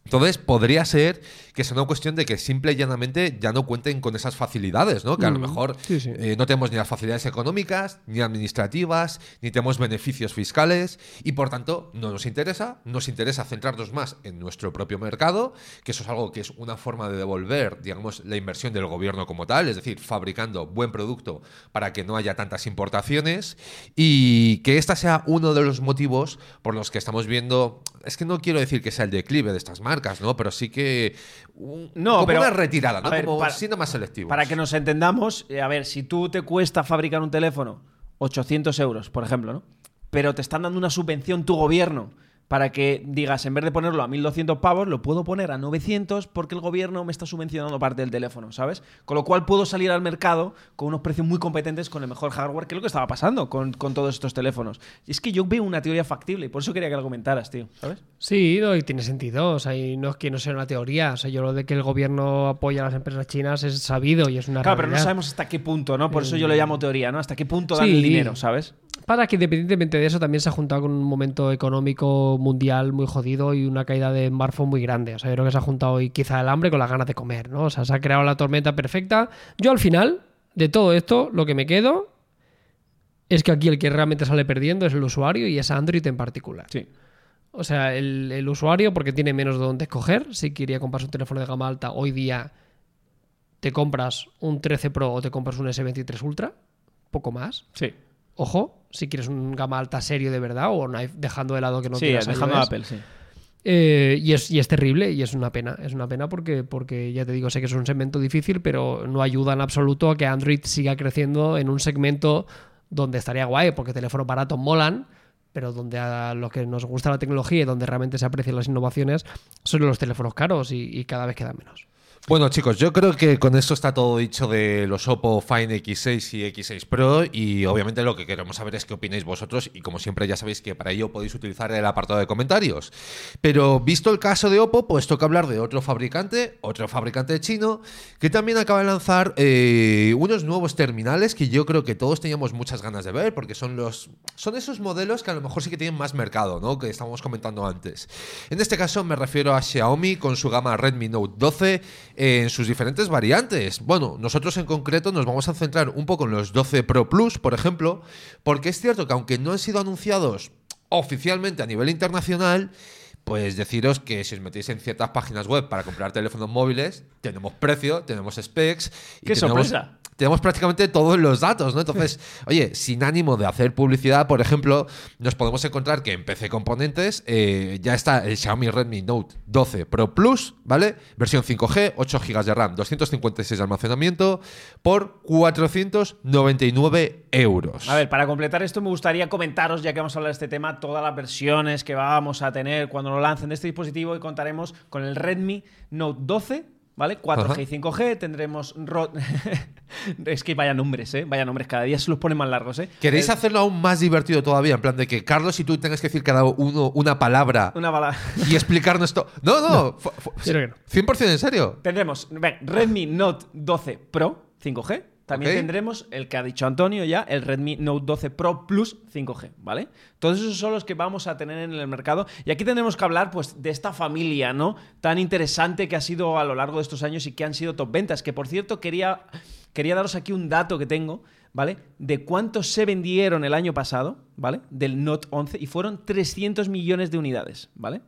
Entonces, podría ser que sea una cuestión de que simple y llanamente ya no cuenten con esas facilidades, ¿no? Que a lo mejor sí, sí. eh, no tenemos ni las facilidades económicas, ni administrativas, ni tenemos beneficios fiscales, y por tanto no nos interesa, nos interesa centrarnos más en nuestro propio mercado, que eso es algo que es una forma de devolver, digamos, la inversión del gobierno como tal, es decir, fabricando buen producto para que no haya tantas importaciones, y que este sea uno de los motivos por los que estamos viendo, es que no quiero decir que sea el declive de estas marcas, ¿no? Pero sí que un- No, como pero- una retirada, ¿no? ver, como para- siendo más selectivos. Para que nos entendamos, eh, a ver, si tú te cuesta fabricar un teléfono 800 euros, por ejemplo, ¿no? Pero te están dando una subvención tu gobierno para que digas, en vez de ponerlo a 1200 pavos, lo puedo poner a 900 porque el gobierno me está subvencionando parte del teléfono, ¿sabes? Con lo cual puedo salir al mercado con unos precios muy competentes, con el mejor hardware, que es lo que estaba pasando con, con todos estos teléfonos. Y es que yo veo una teoría factible y por eso quería que la comentaras, tío, ¿sabes? Sí, no, y tiene sentido. O sea, y no es que no sea una teoría. O sea, yo lo de que el gobierno apoya a las empresas chinas es sabido y es una Claro, pero no sabemos hasta qué punto, ¿no? Por eso yo lo llamo teoría, ¿no? Hasta qué punto dan Sí. el dinero, ¿sabes? Para que independientemente de eso también se ha juntado con un momento económico mundial muy jodido y una caída de smartphone muy grande. O sea, yo creo que se ha juntado y quizá el hambre con las ganas de comer, ¿no? O sea, se ha creado la tormenta perfecta. Yo al final de todo esto, lo que me quedo es que aquí el que realmente sale perdiendo es el usuario y es Android en particular. Sí. O sea, el, el usuario, porque tiene menos de dónde escoger, si quería comprarse un teléfono de gama alta, hoy día te compras un 13 Pro o te compras un S23 Ultra, poco más. Sí. Ojo, si quieres un gama alta serio de verdad o no hay- dejando de lado que no sí, quieras dejando iOS. Apple, sí. Eh, y, es, y es terrible y es una pena. Es una pena porque, porque ya te digo, sé que es un segmento difícil, pero no ayuda en absoluto a que Android siga creciendo en un segmento donde estaría guay, porque teléfonos baratos molan, pero donde a los que nos gusta la tecnología y donde realmente se aprecian las innovaciones son los teléfonos caros y, y cada vez quedan menos. Bueno, chicos, yo creo que con esto está todo dicho de los Oppo Find X6 y X6 Pro y obviamente lo que queremos saber es qué opináis vosotros y como siempre ya sabéis que para ello podéis utilizar el apartado de comentarios. Pero visto el caso de Oppo, pues toca hablar de otro fabricante, otro fabricante chino, que también acaba de lanzar eh, unos nuevos terminales que yo creo que todos teníamos muchas ganas de ver porque son los son esos modelos que a lo mejor sí que tienen más mercado, ¿no? Que estábamos comentando antes. En este caso me refiero a Xiaomi con su gama Redmi Note 12 en sus diferentes variantes. Bueno, nosotros en concreto nos vamos a centrar un poco en los 12 Pro Plus, por ejemplo, porque es cierto que aunque no han sido anunciados oficialmente a nivel internacional, pues deciros que si os metéis en ciertas páginas web para comprar teléfonos móviles, tenemos precio, tenemos specs y ¡Qué tenemos, sorpresa! Tenemos prácticamente todos los datos, ¿no? Entonces, oye, sin ánimo de hacer publicidad, por ejemplo, nos podemos encontrar que en PC Componentes eh, ya está el Xiaomi Redmi Note 12 Pro Plus, ¿vale? Versión 5G, 8 GB de RAM, 256 de almacenamiento por 499 euros. A ver, para completar esto me gustaría comentaros, ya que vamos a hablar de este tema, todas las versiones que vamos a tener cuando lo lancen de este dispositivo y contaremos con el Redmi Note 12, ¿vale? 4G Ajá. y 5G, tendremos... ro- es que vaya nombres, ¿eh? Vaya nombres, cada día se los ponen más largos, ¿eh? ¿Queréis El- hacerlo aún más divertido todavía? En plan de que Carlos y tú tengas que decir cada uno una palabra Una bala. y explicarnos esto. No, no, no. 100% en serio. Tendremos ven, Redmi Note 12 Pro 5G. También tendremos el que ha dicho Antonio ya, el Redmi Note 12 Pro Plus 5G, ¿vale? Todos esos son los que vamos a tener en el mercado. Y aquí tendremos que hablar, pues, de esta familia, ¿no? Tan interesante que ha sido a lo largo de estos años y que han sido top ventas. Que, por cierto, quería, quería daros aquí un dato que tengo, ¿vale? De cuántos se vendieron el año pasado, ¿vale? Del Note 11 y fueron 300 millones de unidades, ¿vale?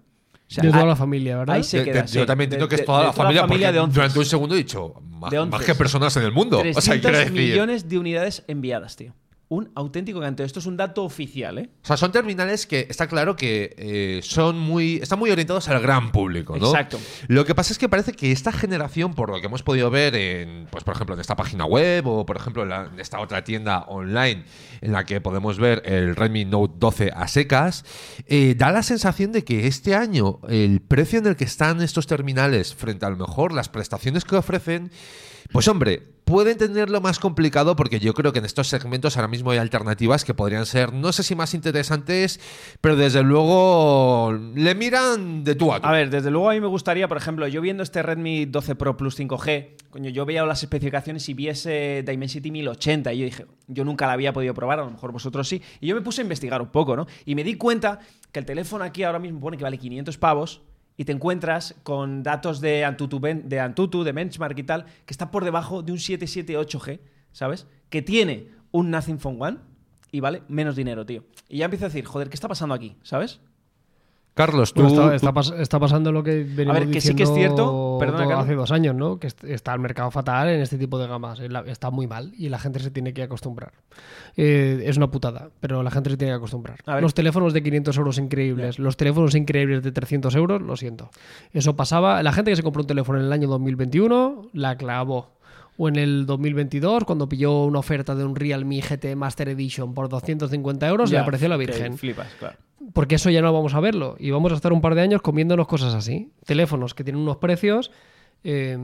Sea, de toda ah, la familia, ¿verdad? ahí se De- queda, de- sí. yo también entiendo que es toda de la familia, familia porque de once. durante un segundo he dicho más, más que personas en el mundo. O sea, 300 decir- millones de unidades enviadas, tío. Un auténtico canteo. Esto es un dato oficial, ¿eh? O sea, son terminales que está claro que eh, son muy, están muy orientados al gran público, ¿no? Exacto. Lo que pasa es que parece que esta generación, por lo que hemos podido ver en, pues por ejemplo, en esta página web o por ejemplo en, la- en esta otra tienda online en la que podemos ver el Redmi Note 12 a secas, eh, da la sensación de que este año el precio en el que están estos terminales frente a lo mejor las prestaciones que ofrecen, pues hombre, pueden tenerlo más complicado porque yo creo que en estos segmentos ahora mismo hay alternativas que podrían ser, no sé si más interesantes, pero desde luego le miran de tú a tú. A ver, desde luego a mí me gustaría, por ejemplo, yo viendo este Redmi 12 Pro Plus 5G, coño, yo veía las especificaciones y vi ese Dimensity 1080 y yo dije, yo nunca la había podido probar, a lo mejor vosotros sí, y yo me puse a investigar un poco, ¿no? Y me di cuenta que el teléfono aquí ahora mismo pone que vale 500 pavos y te encuentras con datos de Antutu, de Antutu, de Benchmark y tal, que está por debajo de un 778G, ¿sabes? Que tiene un Nothing Phone One y vale menos dinero, tío. Y ya empiezo a decir, joder, ¿qué está pasando aquí? ¿Sabes? Carlos, tú, Bueno, está, tú- está pas- está pasando lo que venimos ver, que sí que es diciendo cierto, perdona, Carlos. hace dos años, ¿no? Que est- está el mercado fatal en este tipo de gamas. Está muy mal y la gente se tiene que acostumbrar. Eh, es una putada, pero la gente se tiene que acostumbrar. A ver. Los teléfonos de 500 euros increíbles, los teléfonos increíbles de 300 euros, lo siento. Eso pasaba. La gente que se compró un teléfono en el año 2021 la clavó. O en el 2022, cuando pilló una oferta de un Realme GT Master Edition por 250 euros, le Ya, apareció la que Virgen Flipas, claro. Porque eso ya no vamos a verlo y vamos a estar un par de años comiéndonos cosas así. Teléfonos que tienen unos precios. eh,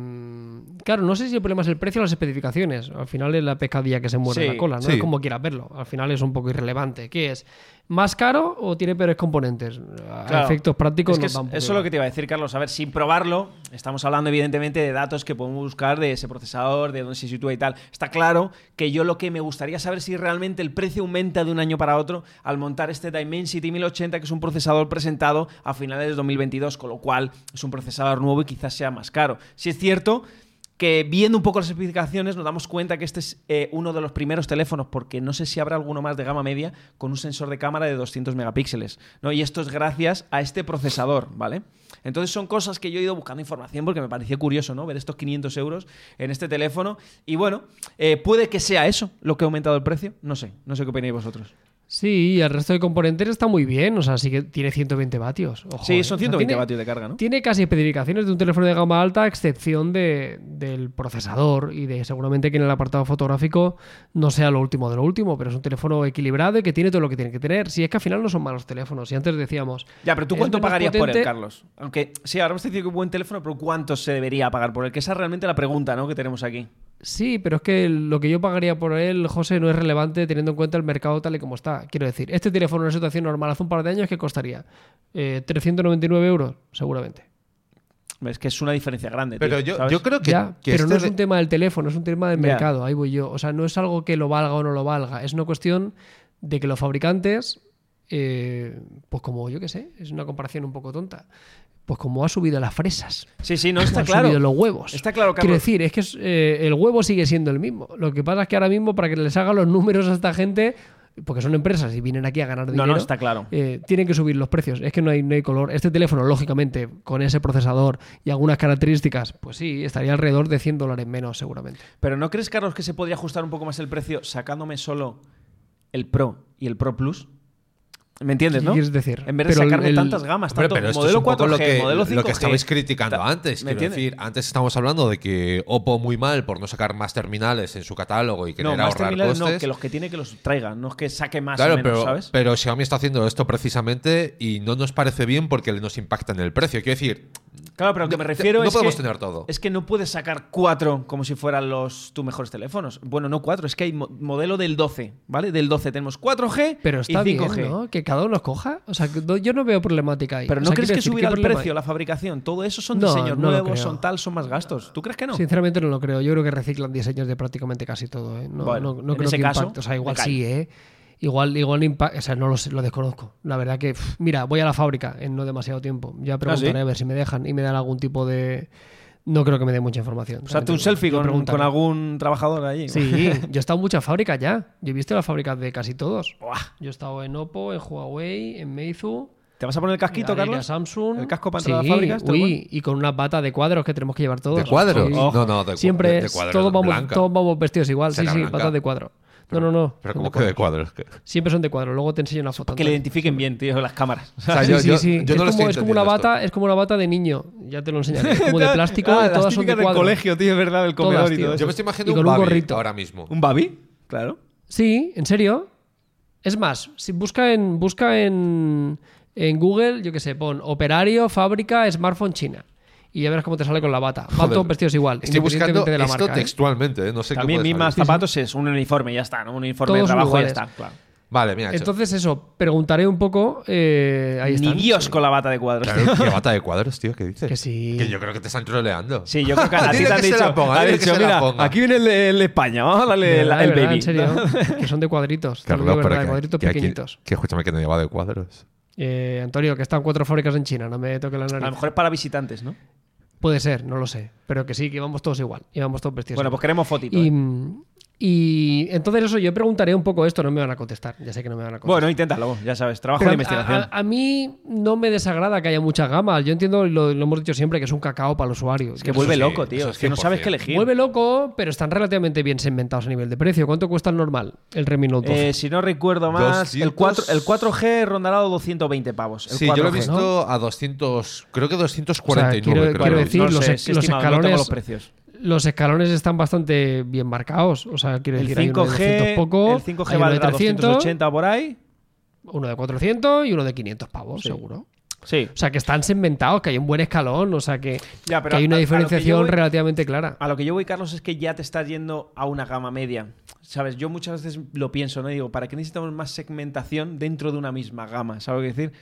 claro, no sé si el problema es el precio o las especificaciones. Al final es la pescadilla que se muere Sí, la cola, ¿no? sí. Es como quieras verlo. Al final es un poco irrelevante. ¿Qué es? ¿Más caro o tiene peores componentes? A Claro. efectos prácticos Es que nos es- eso es lo que te iba a decir, Carlos. A ver, sin probarlo, estamos hablando evidentemente de datos que podemos buscar de ese procesador, de dónde se sitúa y tal. Está claro que yo lo que me gustaría saber si realmente el precio aumenta de un año para otro al montar este Dimensity 1080, que es un procesador presentado a finales de 2022, con lo cual es un procesador nuevo y quizás sea más caro. Si es cierto que viendo un poco las especificaciones nos damos cuenta que este es eh, uno de los primeros teléfonos, porque no sé si habrá alguno más de gama media con un sensor de cámara de 200 megapíxeles, ¿no? Y esto es gracias a este procesador, ¿vale? Entonces son cosas que yo he ido buscando información porque me pareció curioso, ¿no? Ver estos 500 euros en este teléfono. Y bueno, eh, puede que sea eso lo que ha aumentado el precio. No sé, no sé qué opináis vosotros. Sí, y el resto de componentes está muy bien. O sea, sí que tiene 120 vatios. Ojo, sí, ¿eh? son O sea, 120 tiene- vatios de carga, ¿no? Tiene casi especificaciones de un teléfono de gama alta, a excepción de, del procesador y de seguramente que en el apartado fotográfico no sea lo último de lo último, pero es un teléfono equilibrado y que tiene todo lo que tiene que tener. Si es que al final no son malos teléfonos, y antes decíamos. Ya, pero tú cuánto pagarías por él, Carlos? Aunque sí, ahora hemos dicho que es buen teléfono, pero ¿cuánto se debería pagar por él? Que esa es realmente la pregunta, ¿no? Que tenemos aquí. Sí, pero es que lo que yo pagaría por él, José, no es relevante teniendo en cuenta el mercado tal y como está. Quiero decir, este teléfono en una situación normal hace un par de años, ¿qué costaría? Eh, 399 euros, seguramente. Es que es una diferencia grande. pero tío, yo, ¿sabes? yo creo que, Ya, que pero este no es de- un tema del teléfono, es un tema del Ya. mercado. Ahí voy yo. O sea, no es algo que lo valga o no lo valga. Es una cuestión de que los fabricantes, eh, pues como yo que sé, es una comparación un poco tonta. Pues como ha subido las fresas. Sí, sí, no está claro. subido los huevos. Está claro, Quiero Carlos. decir, es que eh, el huevo sigue siendo el mismo. Lo que pasa es que ahora mismo, para que les hagan los números a esta gente, porque son empresas y vienen aquí a ganar No, dinero. no, está claro. eh, tienen que subir los precios. Es que no hay, no hay color. Este teléfono, lógicamente, con ese procesador y algunas características, pues sí, estaría alrededor de 100 dólares menos, seguramente. Pero ¿no crees, Carlos, que se podría ajustar un poco más el precio sacándome solo el Pro y el Pro Plus? ¿Me entiendes, ¿Qué no? quieres decir? En vez de Pero sacarme el- tantas gamas, Hombre, tanto pero esto modelo es un poco 4G, lo que, modelo 5G. lo que estabais criticando Ta- antes. ¿me Quiero decir, antes estábamos hablando de que Oppo muy mal por no sacar más terminales en su catálogo y querer No, más ahorrar terminales no, costes. que los que tiene que los traiga, no es que saque más Claro, o menos, pero, ¿sabes? pero Xiaomi está haciendo esto precisamente y no nos parece bien porque nos impacta en el precio. Quiero decir, Claro, pero lo que me no- refiero no es podemos que, tener todo. Es que no puedes sacar cuatro como si fueran los tus mejores teléfonos. Bueno, no cuatro, es que hay mo- modelo del 12, ¿vale? Del 12 tenemos 4G Pero está y bien, 5G. ¿no? Que cada uno los coja. O sea, que no- yo no veo problemática ahí. Pero O ¿no sea, crees que decir, subir ¿qué al problema precio, hay? la fabricación, todo eso son No, diseños no nuevos, son tal, son más gastos? ¿Tú crees que no? Sinceramente no lo creo. Yo creo que reciclan diseños de prácticamente casi todo. ¿eh? No, Bueno, no- no en creo ese que caso, impacte. O sea, igual sí, ¿eh? Igual, igual impacta. O sea, no lo sé, lo desconozco. La verdad que, pff, mira, voy a la fábrica en no demasiado tiempo. Ya preguntaré ¿sí? a ver si me dejan y me dan algún tipo de. No creo que me dé mucha información. O sea, tú un selfie con, preguntaré. con algún trabajador allí. Sí, yo he estado en muchas fábricas ya. Yo he visto las fábricas de casi todos. Buah. Yo he estado en Oppo, en Huawei, en Meizu. ¿Te vas a poner el casquito, en Carlos? Samsung. ¿El casco para entrar a Sí, las fábricas? ¿Te lo uy, y con una bata de cuadros que tenemos que llevar todos. ¿De cuadros? Sí. No, no, de, cu- Siempre de, de es- cuadros todos, vamos, todos vamos vestidos igual. Sí, Será sí, blanca. patas de cuadro. No, no, no. Pero como que de cuadros. Siempre son de cuadro. Luego te enseño una foto. Que le identifiquen bien, tío, las cámaras. O sea, Sí, yo, sí, sí. yo es, como, estoy es como una bata, es como una bata de niño. Ya te lo enseñaré. Es como de plástico Ah, y las todas son de del colegio, tío, es verdad, del Todas, comedor y todo. Yo me estoy imaginando Y con un, un Babi gorrito. ahora mismo. ¿Un babi? Claro. Sí, en serio. Es más, si busca en busca en, en Google, yo qué sé, pon operario, fábrica, smartphone China. Y ya verás cómo te sale con la bata. Van Joder, todos vestidos igual. Estoy buscando de la esto marca. ¿eh? textualmente, ¿eh? no sé qué También mismas salir. zapatos es un uniforme, ya está, ¿no? Un uniforme Todos de trabajo y ya está. Claro. Vale, mira, Entonces, eso, preguntaré un poco. eh, ahí Ni están. Dios con la bata de cuadros. Claro, qué bata de cuadros, tío, ¿qué dices? Que sí. Que yo creo que te están troleando. Sí, yo creo que a ti te han que dicho, la ponga, ha dile que dicho, se la mira, ponga". aquí viene el, el de España, vamos a darle De el, verdad, el de verdad, baby. En serio, que son de cuadritos. digo de pero que- cuadritos que pequeñitos. Que escúchame que no lleva de cuadros. Eh, Antonio, que están cuatro fábricas en China, no me toque la nariz. A lo mejor es para visitantes, ¿no? Puede ser, no lo sé. Pero que sí, que íbamos todos igual. Íbamos todos vestidos Bueno, igual. pues queremos fotito. Y, ¿eh? Y entonces eso, yo preguntaré un poco esto, no me van a contestar. Ya sé que no me van a contestar. Bueno, inténtalo, ya sabes, trabajo Pero de investigación. A, a mí no me desagrada que haya muchas gamas. Yo entiendo, lo, lo hemos dicho siempre, que es un cacao para el usuario. es que vuelve sí, loco, tío. es que no sabes 100%. qué elegir. Vuelve loco, pero están relativamente bien segmentados a nivel de precio. ¿Cuánto cuesta el normal, el Redmi Note 12? Eh, si no recuerdo más, el, 200. 4, el 4G rondará los 220 pavos. El Sí, yo lo he 4G. visto a 200, creo que 249. O sea, quiero- creo. quiero decir, no los sé, es- sí, los estimado, no escalones- los precios. Los escalones están bastante bien marcados. O sea, quiero El decir, hay uno de 200 5G, poco, el 5G hay uno de valdrá 300, 280 por ahí. uno de 400 y uno de 500 pavos, seguro. Sí. O sea, que están segmentados, que hay un buen escalón, o sea, que, Ya, pero que hay una que diferenciación voy- relativamente clara. A lo que yo voy, Carlos, es que ya te estás yendo a una gama media. ¿Sabes? Yo muchas veces lo pienso, ¿no? Digo, ¿para qué necesitamos más segmentación dentro de una misma gama? ¿Sabes qué decir?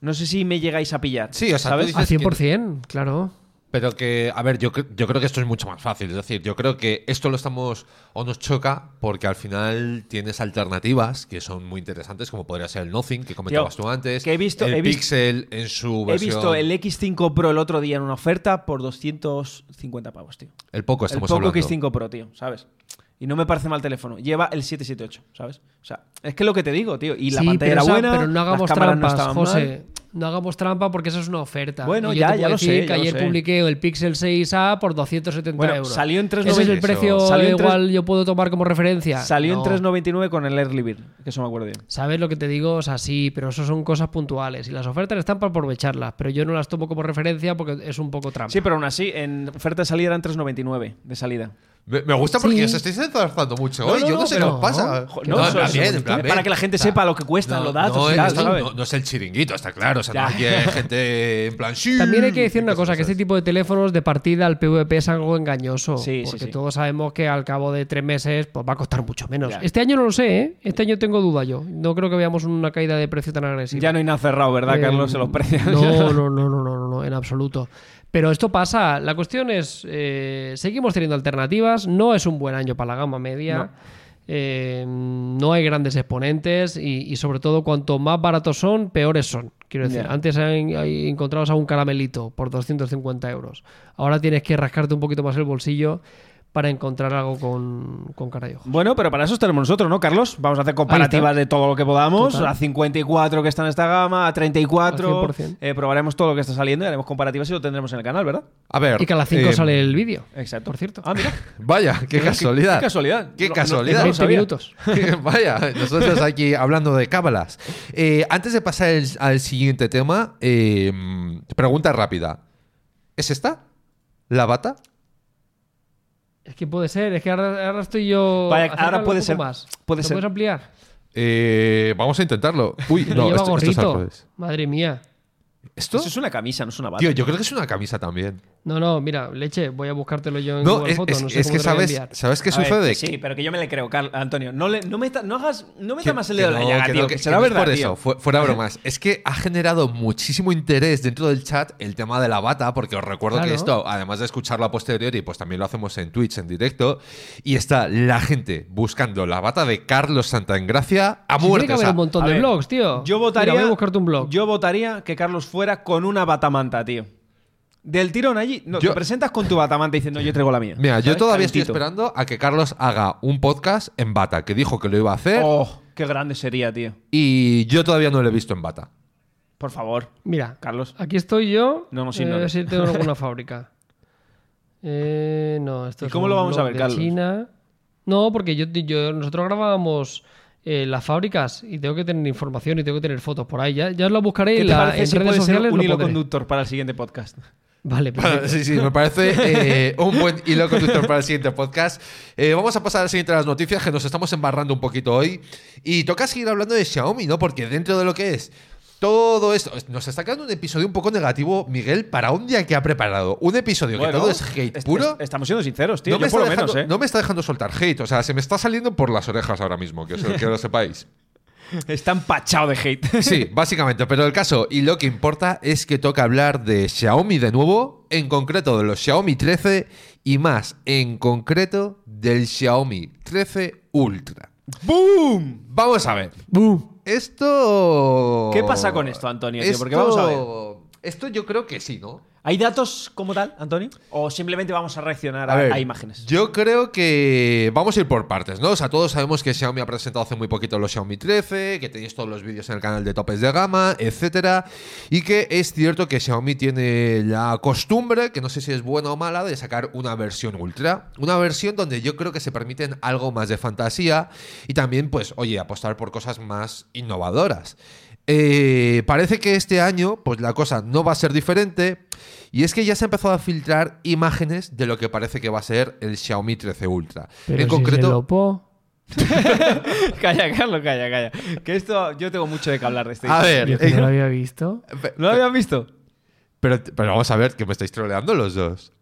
No sé si me llegáis a pillar. Sí, o sea, tú ¿sabes? dices- A 100%, claro. Pero que, a ver, yo, yo creo que esto es mucho más fácil. Es decir, yo creo que esto lo estamos o nos choca porque al final tienes alternativas que son muy interesantes, como podría ser el Nothing, que comentabas Tío, tú antes. que he visto- el he Pixel en su He versión. visto el X5 Pro el otro día en una oferta por 250 pavos, tío. El poco El estamos Poco hablando. X5 Pro, tío, ¿sabes? Y no me parece mal teléfono. Lleva el 778, ¿sabes? O sea, es que es lo que te digo, tío. Y la Sí, pantalla pero era buena, pero no hagamos las cámaras no trampas, estaban José. mal. No hagamos trampa porque eso es una oferta. Bueno, Y yo ya, te ya puedo lo decir sé, que ayer sé. publiqué el Pixel 6A por 270 Bueno, euros. salió en Ese es 3,90. el precio Salió en igual yo puedo tomar como referencia. Salió en No. 399 con el Early Bird, que eso me acuerdo bien. ¿Sabes lo que te digo? O sea, sí, pero eso son cosas puntuales. Y las ofertas están para aprovecharlas, pero yo no las tomo como referencia porque es un poco trampa. Sí, pero aún así, en oferta de salida eran 399 de salida. Me, me gusta porque Sí. os estáis enzarzando mucho No, hoy. no, yo no no, sé qué os pasa. Para que la gente O sea, sepa lo que cuestan los datos No, y tal, esto ¿sabes? no- no es el chiringuito, está claro. O sea, Ya. no aquí hay gente en plan. sí, También hay que decir una cosa, que este tipo de teléfonos de partida al PVP es algo engañoso. Sí, porque sí. todos sabemos que al cabo de tres meses pues, va a costar mucho menos. Ya. Este año no lo sé, ¿eh? Este año tengo duda yo. No creo que veamos una caída de precio tan agresiva. Ya no hay nada cerrado, ¿verdad, Eh, Carlos? En los precios. No, no, no, no, no, no, en absoluto. Pero esto pasa. La cuestión es, eh, seguimos teniendo alternativas. No es un buen año para la gama media. No. Eh, no hay grandes exponentes y, y sobre todo cuanto más baratos son, peores son. Quiero decir, antes hay- hay- encontrabas a un caramelito por 250 euros. Ahora tienes que rascarte un poquito más el bolsillo para encontrar algo con, con cara y ojos. Bueno, pero para eso estaremos nosotros, ¿no, Carlos? Vamos a hacer comparativas de todo lo que podamos. Total. A 54 que está en esta gama, a 34. Al 100%. eh, probaremos todo lo que está saliendo y haremos comparativas y lo tendremos en el canal, ¿verdad? A ver. Y que a las 5 eh, sale el vídeo. Exacto. Por cierto. Ah, mira. Vaya, qué casualidad. Qué casualidad. Qué casualidad. no lo 20 sabía. minutos. Vaya, nosotros aquí hablando de cábalas. Eh, antes de pasar el- al siguiente tema, eh, pregunta rápida. ¿Es esta? ¿La bata? Es que puede ser, es que ahora, ahora estoy yo. Vaya, ahora puede ser, Más. puede ¿Lo ser. puedes ampliar? Eh, vamos a intentarlo. Uy, no, lleva esto, esto es al gorrito. revés. Madre mía. ¿Esto? Eso es una camisa, no es una bata. Tío, yo creo que es una camisa también. No, no, mira, leche, voy a buscártelo yo en No, Google es, Fotos. es- no sé es cómo que sabes. ¿sabes qué A sucede? sí, pero que yo me le creo, Carl- Antonio. No, le, no, meta- no hagas, no más el dedo en la llaga, que tío. no, Que, que- será que es verdad, por tío. eso, fu- fuera bromas. Es que ha generado muchísimo interés dentro del chat el tema de la bata, porque os recuerdo que esto, además de escucharlo a posteriori, pues también lo hacemos en Twitch en directo. Y está la gente buscando la bata de Carlos Santaengracia a Sí, muerte. tiene que o haber sea, un montón A de ver, blogs, tío. Yo Mira, votaría. voy a buscarte un blog. Yo votaría que Carlos fuera con una batamanta, tío. Del tirón allí. No, Yo- te presentas con tu batamanta diciendo yo traigo la mía. Mira, yo ¿sabes? todavía estoy Calentito. esperando a que Carlos haga un podcast en bata, que dijo que lo iba a hacer, Oh, qué grande sería, tío. y yo todavía no lo he visto en bata. Por favor. Mira, Carlos. aquí estoy yo. No nos eh, a ver ignores. si tengo alguna fábrica. Eh, no, esto ¿Y es cómo un lo vamos a blog ver, de Carlos? China. No, porque yo, yo- nosotros grabábamos eh, las fábricas y tengo que tener información y tengo que tener fotos por ahí. Ya, ya lo buscaré ¿Qué en, te la, parece en si redes puede ser sociales. un lo hilo pondré. conductor para el siguiente podcast? Vale, perfecto. Sí, sí, me parece eh, un buen hilo conductor para el siguiente podcast. Eh, vamos a pasar al siguiente de las noticias, que nos estamos embarrando un poquito hoy. Y toca seguir hablando de Xiaomi, ¿no? Porque dentro de lo que es todo esto, nos está quedando un episodio un poco negativo, Miguel, para un día que ha preparado. Un episodio que todo es hate est- puro. est- estamos siendo sinceros, tío. no, me yo está por lo dejando, menos, ¿eh? no me está dejando soltar hate, o sea, se me está saliendo por las orejas ahora mismo, que, os- que lo sepáis. Está empachado de hate. Sí, básicamente, pero el caso y lo que importa es que toca hablar de Xiaomi de nuevo, en concreto de los Xiaomi 13 y más en concreto del Xiaomi 13 Ultra. ¡Boom! Vamos a ver. ¡Bum! Esto. ¿Qué pasa con esto, Antonio, tío? Porque vamos a ver. Esto yo creo que sí, ¿no? ¿Hay datos como tal, Antonio? ¿O simplemente vamos a reaccionar a, A ver, a imágenes? Yo creo que vamos a ir por partes, ¿no? O sea, todos sabemos que Xiaomi ha presentado hace muy poquito los Xiaomi 13, que tenéis todos los vídeos en el canal de topes de gama, etcétera, y que es cierto que Xiaomi tiene la costumbre, que no sé si es buena o mala, de sacar una versión ultra, una versión donde yo creo que se permiten algo más de fantasía y también, pues, oye, apostar por cosas más innovadoras. Eh, parece que este año, pues la cosa no va a ser diferente. Y es que ya se ha empezado a filtrar imágenes de lo que parece que va a ser el Xiaomi 13 Ultra. Pero en si concreto, se lo po- calla, Carlos, calla, calla. Que esto, yo tengo mucho de que hablar de este. a ver, no lo eh, había visto. ¿No lo habían visto? pero, pero vamos a ver que me estáis troleando los dos.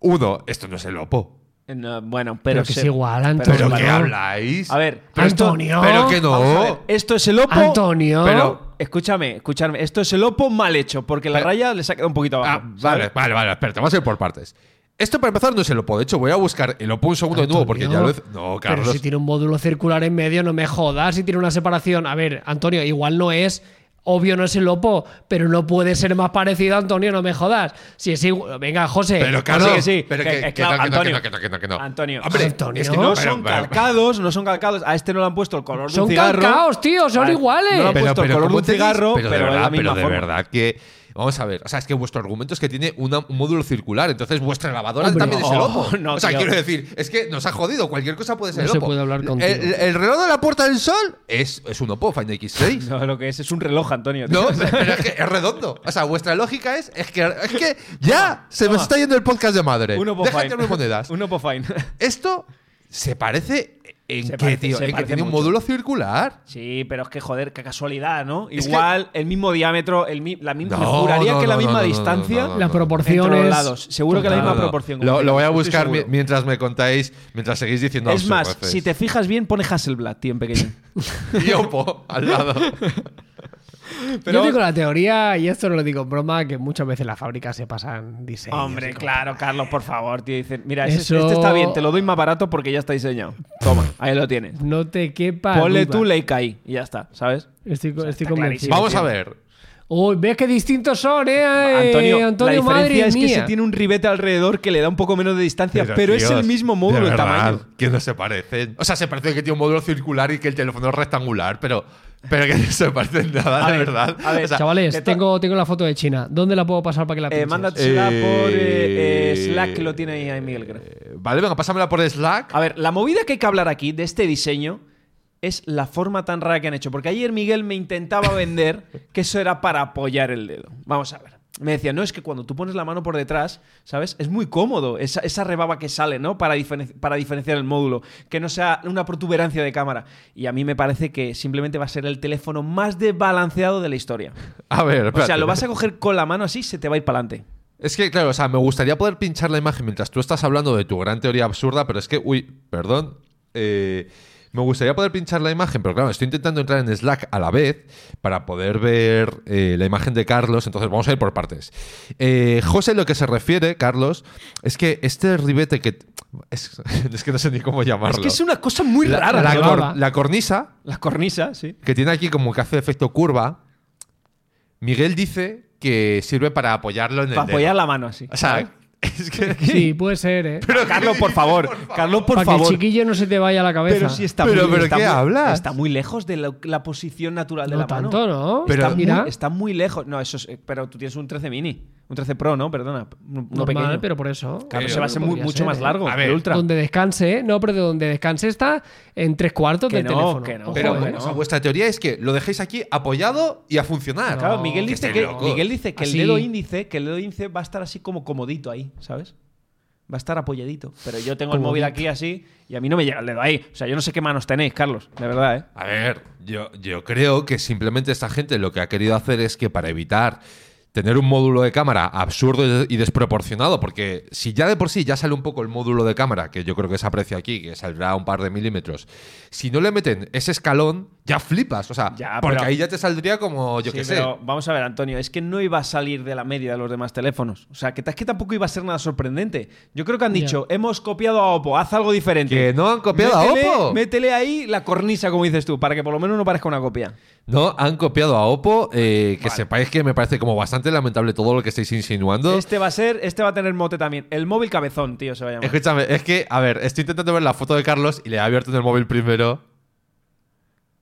Uno, esto no es el Oppo. No, bueno, Pero, pero, que se- es igual, pero Antonio. ¿Pero qué habláis? A ver, pero esto- Antonio. pero que no. Esto es el Oppo. Antonio. Pero- Escúchame, escúchame. Esto es el Oppo mal hecho, porque la Pero- raya le se ha quedado un poquito Ah, abajo. vale, ¿sabes? vale, vale, espérate, vamos a ir por partes. Esto para empezar no es el Oppo. De hecho, voy a buscar el Oppo un segundo de nuevo porque ya lo he... No, Pero Carlos. si tiene un módulo circular en medio, no me jodas. Si tiene una separación. A ver, Antonio, igual no es. Obvio no es el Oppo, pero no puede ser más parecido, Antonio, no me jodas. Si es igual. Venga, José. Pero, Carlos, sí, que sí. pero Que- que, que que claro, no, que no, que Antonio. no, que no, que no, que no. Antonio, Hombre, Antonio. Es que no Pero- son pero- calcados, no son calcados. A este no le han puesto el color de Son un cigarro. calcaos, tío, son Vale, iguales. No le han Pero, puesto el color de ¿cómo un cigarro, pero, pero, de es verdad, la misma pero de forma. verdad que. Vamos a ver, o sea, es que vuestro argumento es que tiene una- un módulo circular, entonces vuestra lavadora Hombre, también es el Oppo. no, o sea, tío. quiero decir, es que nos ha jodido, cualquier cosa puede ser No el se puede hablar contigo. El, el reloj de la Puerta del Sol es, es un Oppo Find X6. No, lo que es es un reloj, Antonio. tío. No, pero es que es redondo. O sea, vuestra lógica es, es que, es que ya se me está yendo el podcast de madre. Un Oppo Fine. monedas. un Oppo Fine. Esto se parece en Se parece- tío, en que tiene un módulo circular. Sí, pero es que joder, qué casualidad, ¿no? Es que- Igual, el mismo diámetro, el mi- la misma. No, me juraría no, que la misma distancia. no, no, no, La proporción Entre los es- lados. Seguro que la misma No, no. proporción. Lo, lo voy a buscar mientras me contáis, mientras seguís diciendo Es más, si te fijas bien, pone Hasselblad, tío, en pequeño. Y Oppo al lado. Pero- Yo digo la teoría, y esto no lo digo en broma, que muchas veces las fábricas se pasan diseños. Hombre, claro, Carlos, por favor, tío. Dicen, mira, ese- Eso- este está bien, te lo doy más barato porque ya está diseñado. Toma, ahí lo tienes. No te quepa. Ponle tú Leica ahí y ya está, ¿sabes? Estoy, estoy está convencido. clarísimo. Vamos a ver. Oh, ves qué distintos son, ¿eh? Antonio, Antonio la madre diferencia es que se tiene un ribete alrededor que le da un poco menos de distancia, pero, es el mismo módulo de verdad, tamaño. Que no se parecen. O sea, se parece que tiene un módulo circular y que el teléfono es rectangular, pero, pero que no se parecen nada, A de ver, verdad. a ver, O sea, Chavales, tengo, tengo la foto de China. ¿Dónde la puedo pasar para que la Eh, pinches? mándatela Eh, por eh, eh, Slack, que lo tiene ahí a Miguel, creo. eh, Vale, venga, pásamela por Slack. A ver, la movida que hay que hablar aquí de este diseño es la forma tan rara que han hecho. Porque ayer Miguel me intentaba vender que eso era para apoyar el dedo. Vamos a ver. Me decía, no, es que cuando tú pones la mano por detrás, ¿sabes? Es muy cómodo esa, esa rebaba que sale, ¿no? Para, diferen- para diferenciar el módulo. Que no sea una protuberancia de cámara. Y a mí me parece que simplemente va a ser el teléfono más desbalanceado de la historia. A ver, O sea, espérate. lo vas a coger con la mano así, se te va a ir para adelante. Es que, claro, o sea, me gustaría poder pinchar la imagen mientras tú estás hablando de tu gran teoría absurda, pero es que, uy, perdón. eh, me gustaría poder pinchar la imagen, pero claro, estoy intentando entrar en Slack a la vez para poder ver eh, la imagen de Carlos, entonces vamos a ir por partes. Eh, José, lo que se refiere, Carlos, es que este ribete que... Es, es que no sé ni cómo llamarlo. Es que es una cosa muy la, rara. la cor- la cornisa, La cornisa, sí. que tiene aquí como que hace efecto curva, Miguel dice que sirve para apoyarlo en el Para dedo. apoyar la mano así. O sea, es que... Sí, puede ser, ¿eh? Carlos, por favor. Carlos, por para que favor. el chiquillo no se te vaya a la cabeza. Pero si está Pero, muy, pero está ¿qué muy- hablas? Está muy lejos de la, la posición natural de no la mano. tanto, ¿no? Pero- está, mira, muy, está muy lejos. No, eso es, eh, pero tú tienes un 13 mini. Un 13 Pro, ¿no? Perdona. Uno normal, pequeño. pero por eso. Claro, Eh, se va a ser muy- mucho ser, más ¿eh? largo. A ver, el Ultra. Donde descanse, no, pero de donde descanse está en tres cuartos Que del no, teléfono. que no. Ojo, Pero, ¿eh? o sea, vuestra teoría es que lo dejéis aquí apoyado y a funcionar. Claro, Miguel dice que. Miguel dice que el dedo índice, que el dedo índice va a estar así como comodito ahí, ¿sabes? Va a estar apoyadito. Pero yo tengo el móvil aquí así y a mí no me llega el dedo ahí. O sea, yo no sé qué manos tenéis, Carlos. De verdad, ¿eh? A ver, yo, yo creo que simplemente esta gente lo que ha querido hacer es que para evitar tener un módulo de cámara absurdo y desproporcionado, porque si ya de por sí ya sale un poco el módulo de cámara, que yo creo que se aprecia aquí, que saldrá un par de milímetros, si no le meten ese escalón, ya flipas. O sea, Ya, porque pero- ahí ya te saldría como, yo Sí, qué sé. pero vamos a ver, Antonio, es que no iba a salir de la media de los demás teléfonos. O sea, que, es que tampoco iba a ser nada sorprendente. Yo creo que han dicho, hemos copiado a Oppo, haz algo diferente. Que no han copiado a Oppo. Métele ahí la cornisa, como dices tú, para que por lo menos no parezca una copia. No, han copiado a Oppo. eh, que Vale. sepáis que me parece como bastante lamentable todo lo que estáis insinuando. Este va a ser, este va a tener mote también. El móvil cabezón, tío, se va a llamar. Escúchame, es que, a ver, estoy intentando ver la foto de Carlos y le he abierto en el móvil primero.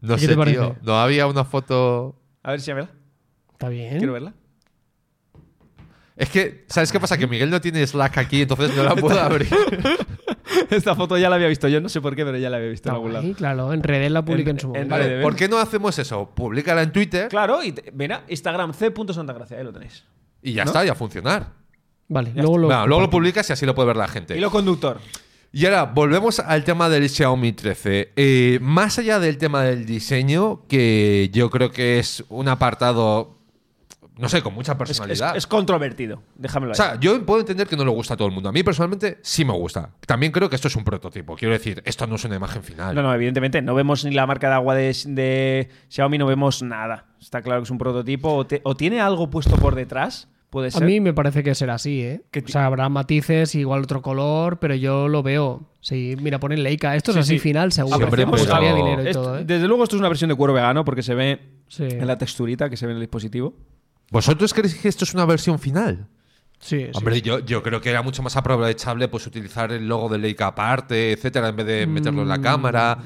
No ¿Y qué sé, te tío. No había una foto. A ver si a verla. Está bien. Quiero verla. Es que, ¿sabes qué pasa? Que Miguel no tiene Slack aquí, entonces no la puedo abrir. Esta foto ya la había visto yo, no sé por qué, pero ya la había visto en algún lado. claro, en redes la publica en, En- su en momento. Vale, ¿por qué no hacemos eso? Públicala en Twitter Claro, y te- mira, Instagram c.santagracia, ahí lo tenéis. y ya ¿No? está, ya a funcionar. Vale, Ya luego lo. Bueno, luego lo publicas y así lo puede ver la gente. Hilo conductor. Y ahora, volvemos al tema del Xiaomi 13. Eh, más allá del tema del diseño, que yo creo que es un apartado, no sé, con mucha Es, es- personalidad. es controvertido, déjamelo O ahí. sea, yo puedo entender que no le gusta a todo el mundo. A mí personalmente sí me gusta. También creo que esto es un prototipo. Quiero decir, esto no es una imagen final. No, no, evidentemente no vemos ni la marca de agua de, de Xiaomi, no vemos nada. Está claro que es un prototipo. O, te- o tiene algo puesto por detrás, puede A ser. mí me parece que será así, ¿eh? Que O sea, habrá matices, igual otro color, pero yo lo veo. Sí, mira, ponen Leica. Esto Sí, es así sí. final, seguro. Sí, costaría dinero y Esto- todo, ¿eh? Desde luego esto es una versión de cuero vegano porque se ve Sí. en la texturita que se ve en el dispositivo. ¿Vosotros creéis que esto es una versión final? Sí, sí. Hombre, yo, yo creo que era mucho más aprovechable pues utilizar el logo de Leica aparte, etcétera, en vez de meterlo en la Mm. cámara.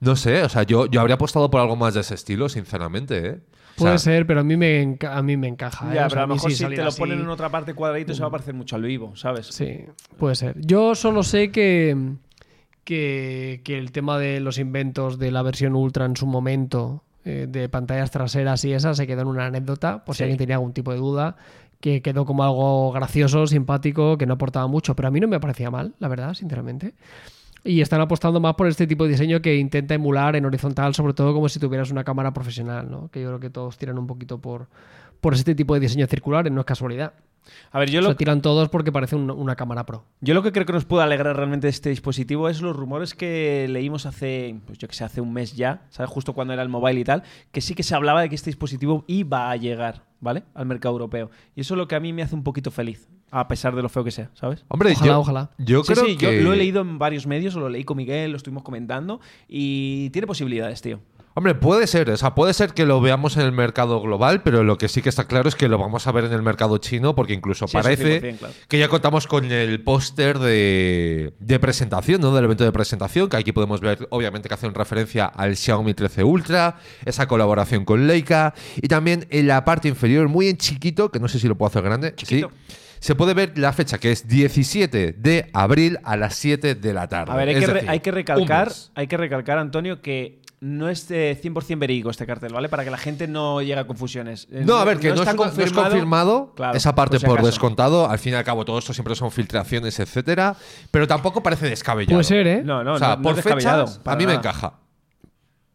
No sé, o sea, yo, yo habría apostado por algo más de ese estilo, sinceramente, ¿eh? O Puede sea, ser, pero a mí me, a mí me encaja. ¿eh? ya, O pero sea, a lo mejor sí si te lo así- ponen en otra parte cuadradito se va a parecer mucho al vivo, ¿sabes? Sí, puede ser. Yo solo sé que, que, que el tema de los inventos de la versión Ultra en su momento, eh, de pantallas traseras y esas, se quedó en una anécdota, por si alguien tenía algún tipo de duda, que quedó como algo gracioso, simpático, que no aportaba mucho, pero a mí no me parecía mal, la verdad, sinceramente. Y están apostando más por este tipo de diseño que intenta emular en horizontal, sobre todo como si tuvieras una cámara profesional, ¿no? Que yo creo que todos tiran un poquito por, por este tipo de diseño circular, no es casualidad. A ver, yo lo, sea, tiran todos porque parece un- una cámara pro. Yo lo que creo que nos puede alegrar realmente de este dispositivo es los rumores que leímos hace, pues yo que sé, hace un mes ya, ¿sabes? Justo cuando era el mobile y tal, que sí que se hablaba de que este dispositivo iba a llegar, ¿vale? Al mercado europeo. Y eso es lo que a mí me hace un poquito feliz, a pesar de lo feo que sea, ¿sabes? Hombre, Ojalá, yo, ojalá. yo sí, creo sí, que... yo lo he leído en varios medios, lo leí con Miguel, lo estuvimos comentando y tiene posibilidades, tío. Hombre, puede ser, o sea, puede ser que lo veamos en el mercado global, pero lo que sí que está claro es que lo vamos a ver en el mercado chino, porque incluso Sí, parece 100%, claro. que ya contamos con el póster de, de presentación, ¿no? Del evento de presentación, que aquí podemos ver, obviamente, que hacen referencia al Xiaomi 13 Ultra, esa colaboración con Leica, y también en la parte inferior, muy en chiquito, que no sé si lo puedo hacer grande, Chiquito. sí. Se puede ver la fecha, que es 17 de abril a las 7 de la tarde. A ver, hay que, re- decir, hay que un recalcar, hay que recalcar, Antonio, que no es eh, 100% verídico este cartel, ¿vale? Para que la gente no llegue a confusiones. Eh, No, a ver, que no, está es, una- no es confirmado Claro, esa parte si por, descontado. Al fin y al cabo, todo esto siempre son filtraciones, etcétera. Pero tampoco parece descabellado. Puede ser, ¿eh? No, no, o sea, no, no por es descabellado, fechas, a para mí me encaja.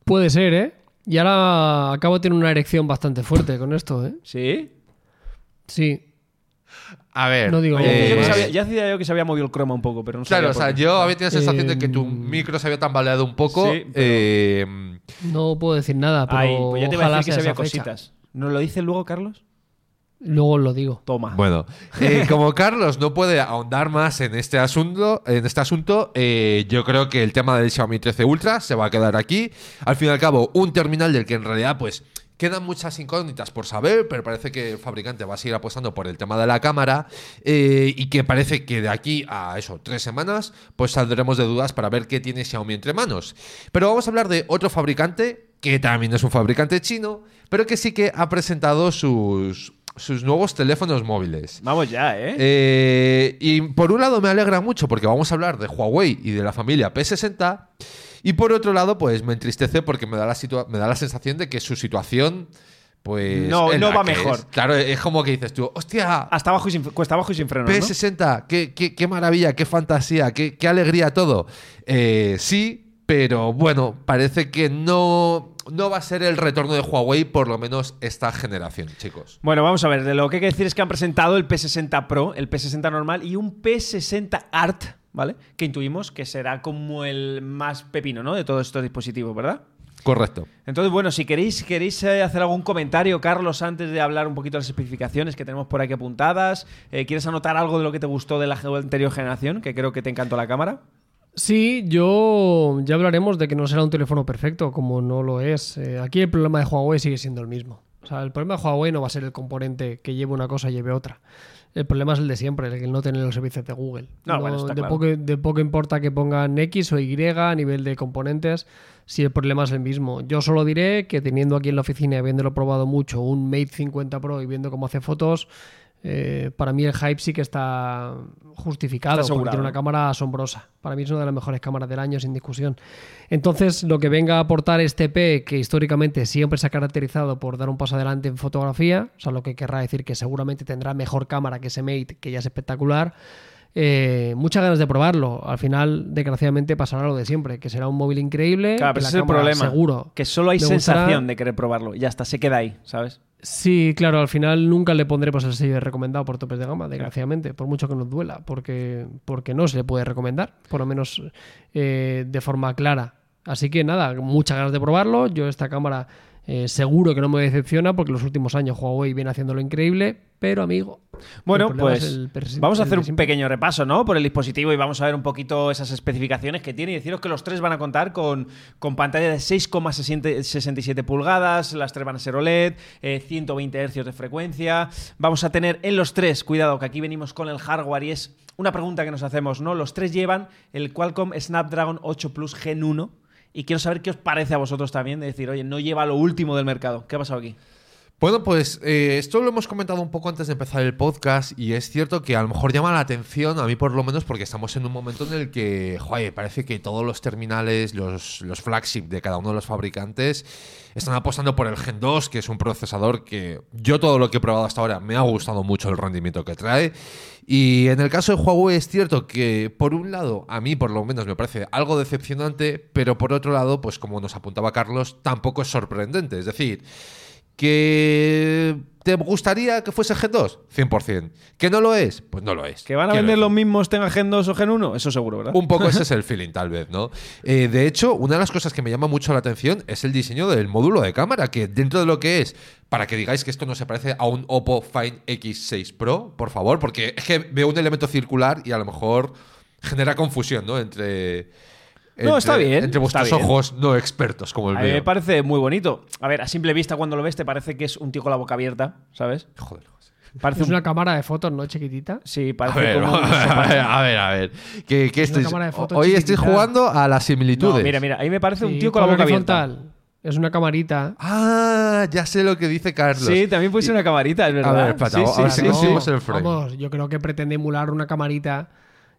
Puede ser, ¿eh? Y ahora acabo de tener una erección bastante fuerte con esto, ¿eh? ¿Sí? Sí. A ver. No digo- eh, yo, ya decía yo que se había movido el croma un poco, pero no Claro, sabía o sea, yo había tenido la sensación de que tu Eh, micro se había tambaleado un poco. Sí, eh, No puedo decir nada, pero Ay, pues ya te iba a ojalá decir que se había cositas. ¿Nos lo dice luego, Carlos? Luego lo digo. Toma. Bueno, eh, como Carlos no puede ahondar más en este asunto, en este asunto, eh, yo creo que el tema del Xiaomi 13 Ultra se va a quedar aquí. Al fin y al cabo, un terminal del que en realidad, pues. Quedan muchas incógnitas por saber, pero parece que el fabricante va a seguir apostando por el tema de la cámara eh, y que parece que de aquí a eso, tres semanas, pues saldremos de dudas para ver qué tiene Xiaomi entre manos. Pero vamos a hablar de otro fabricante, que también es un fabricante chino, pero que sí que ha presentado sus, sus nuevos teléfonos móviles. Vamos ya, ¿eh? Eh, y por un lado me alegra mucho porque vamos a hablar de Huawei y de la familia P60. Y por otro lado, pues me entristece porque me da la, situa- me da la sensación de que su situación, pues. No, no va mejor. es. Claro, es como que dices tú, hostia, Hasta abajo y sin, cuesta abajo y sin frenos, ¿no? P60, qué, qué- qué maravilla, qué fantasía, qué, qué alegría todo. Eh, sí, pero bueno, parece que no, no va a ser el retorno de Huawei, por lo menos esta generación, chicos. Bueno, vamos a ver. De lo que hay que decir es que han presentado el P60 Pro, el P60 normal y un P60 Art, ¿vale? Que intuimos que será como el más pepino, ¿no? De todos estos dispositivos, ¿verdad? Correcto. Entonces, bueno, si queréis, queréis eh, hacer algún comentario, Carlos, antes de hablar un poquito de las especificaciones que tenemos por aquí apuntadas, eh, ¿quieres anotar algo de lo que te gustó de la anterior generación? Que creo que te encantó la cámara. Sí, yo ya hablaremos de que no será un teléfono perfecto, como no lo es. Eh, aquí el problema de Huawei sigue siendo el mismo. O sea, el problema de Huawei no va a ser el componente que lleve una cosa y lleve otra. El problema es el de siempre, el que no tener los servicios de Google. No, bueno, está de, claro. poco, de poco importa que pongan X o Y a nivel de componentes, si el problema es el mismo. Yo solo diré que teniendo aquí en la oficina, y habiéndolo probado mucho, un Mate 50 Pro y viendo cómo hace fotos, eh, para mí el hype sí que está justificado, Está porque tiene una cámara asombrosa. Para mí es una de las mejores cámaras del año, sin discusión. Entonces, lo que venga a aportar este P, que históricamente siempre se ha caracterizado por dar un paso adelante en fotografía, o sea, lo que querrá decir que seguramente tendrá mejor cámara que ese Mate, que ya es espectacular. eh, muchas ganas de probarlo. Al final, desgraciadamente, pasará lo de siempre, que será un móvil increíble. Claro, pero ese es el problema. Seguro. Que solo hay gustará. sensación de querer probarlo. Y ya está, se queda ahí, ¿sabes? Sí, claro, al final nunca le pondremos el sello de recomendado por topes de gama, desgraciadamente, por mucho que nos duela, porque, porque no se le puede recomendar, por lo menos eh, de forma clara. Así que nada, muchas ganas de probarlo. Yo esta cámara eh, seguro que no me decepciona porque los últimos años Huawei viene haciéndolo increíble, pero amigo. Bueno, pues vamos a hacer un pequeño repaso, ¿no? Por el dispositivo y vamos a ver un poquito esas especificaciones que tiene y deciros que los tres van a contar con, con pantalla de 6,67 pulgadas, las tres van a ser OLED, eh, 120 Hz de frecuencia. Vamos a tener en los tres, cuidado que aquí venimos con el hardware y es una pregunta que nos hacemos, ¿no? Los tres llevan el Qualcomm Snapdragon 8 Plus Gen 1 y quiero saber qué os parece a vosotros también de decir, oye, no lleva lo último del mercado. ¿Qué ha pasado aquí? Bueno, pues eh, esto lo hemos comentado un poco antes de empezar el podcast y es cierto que a lo mejor llama la atención, a mí por lo menos, porque estamos en un momento en el que, joder, parece que todos los terminales, los, los flagship de cada uno de los fabricantes están apostando por el Gen 2, que es un procesador que yo todo lo que he probado hasta ahora me ha gustado mucho el rendimiento que trae. Y en el caso de Huawei es cierto que, por un lado, a mí por lo menos me parece algo decepcionante, pero por otro lado, pues como nos apuntaba Carlos, tampoco es sorprendente. Es decir, ¿Que te gustaría que fuese Gen 2? 100%. ¿Que no lo es? Pues no lo es. ¿Que van a vender los mismos tenga Gen 2 o Gen 1? Eso seguro, ¿verdad? Un poco ese es el feeling, tal vez, ¿no? Eh, de hecho, una de las cosas que me llama mucho la atención es el diseño del módulo de cámara, que dentro de lo que es, para que digáis que esto no se parece a un Oppo Find X6 Pro, por favor, porque es que veo un elemento circular y a lo mejor genera confusión, ¿no? Entre, No, está bien, Entre está vuestros bien. ojos no expertos como el A mí me mío. parece muy bonito. A ver, a simple vista cuando lo ves te parece que es un tío con la boca abierta, ¿sabes? Joder, José. Parece Es un- una cámara de fotos, ¿no? Chiquitita. Sí, A parece ver, como un a ver, a ver, a ver. ¿Qué, qué Es una estáis- cámara de fotos Hoy estáis chiquitita. jugando a las similitudes. No, mira, mira, ahí me parece un tío con la boca abierta. horizontal. Es una camarita. Ah, ya sé lo que dice Carlos. Sí, también puede ser una camarita, es verdad. ver, espérate, Sí, a sí, ver si conseguimos sí. el frame. Vamos, yo creo que pretende emular una camarita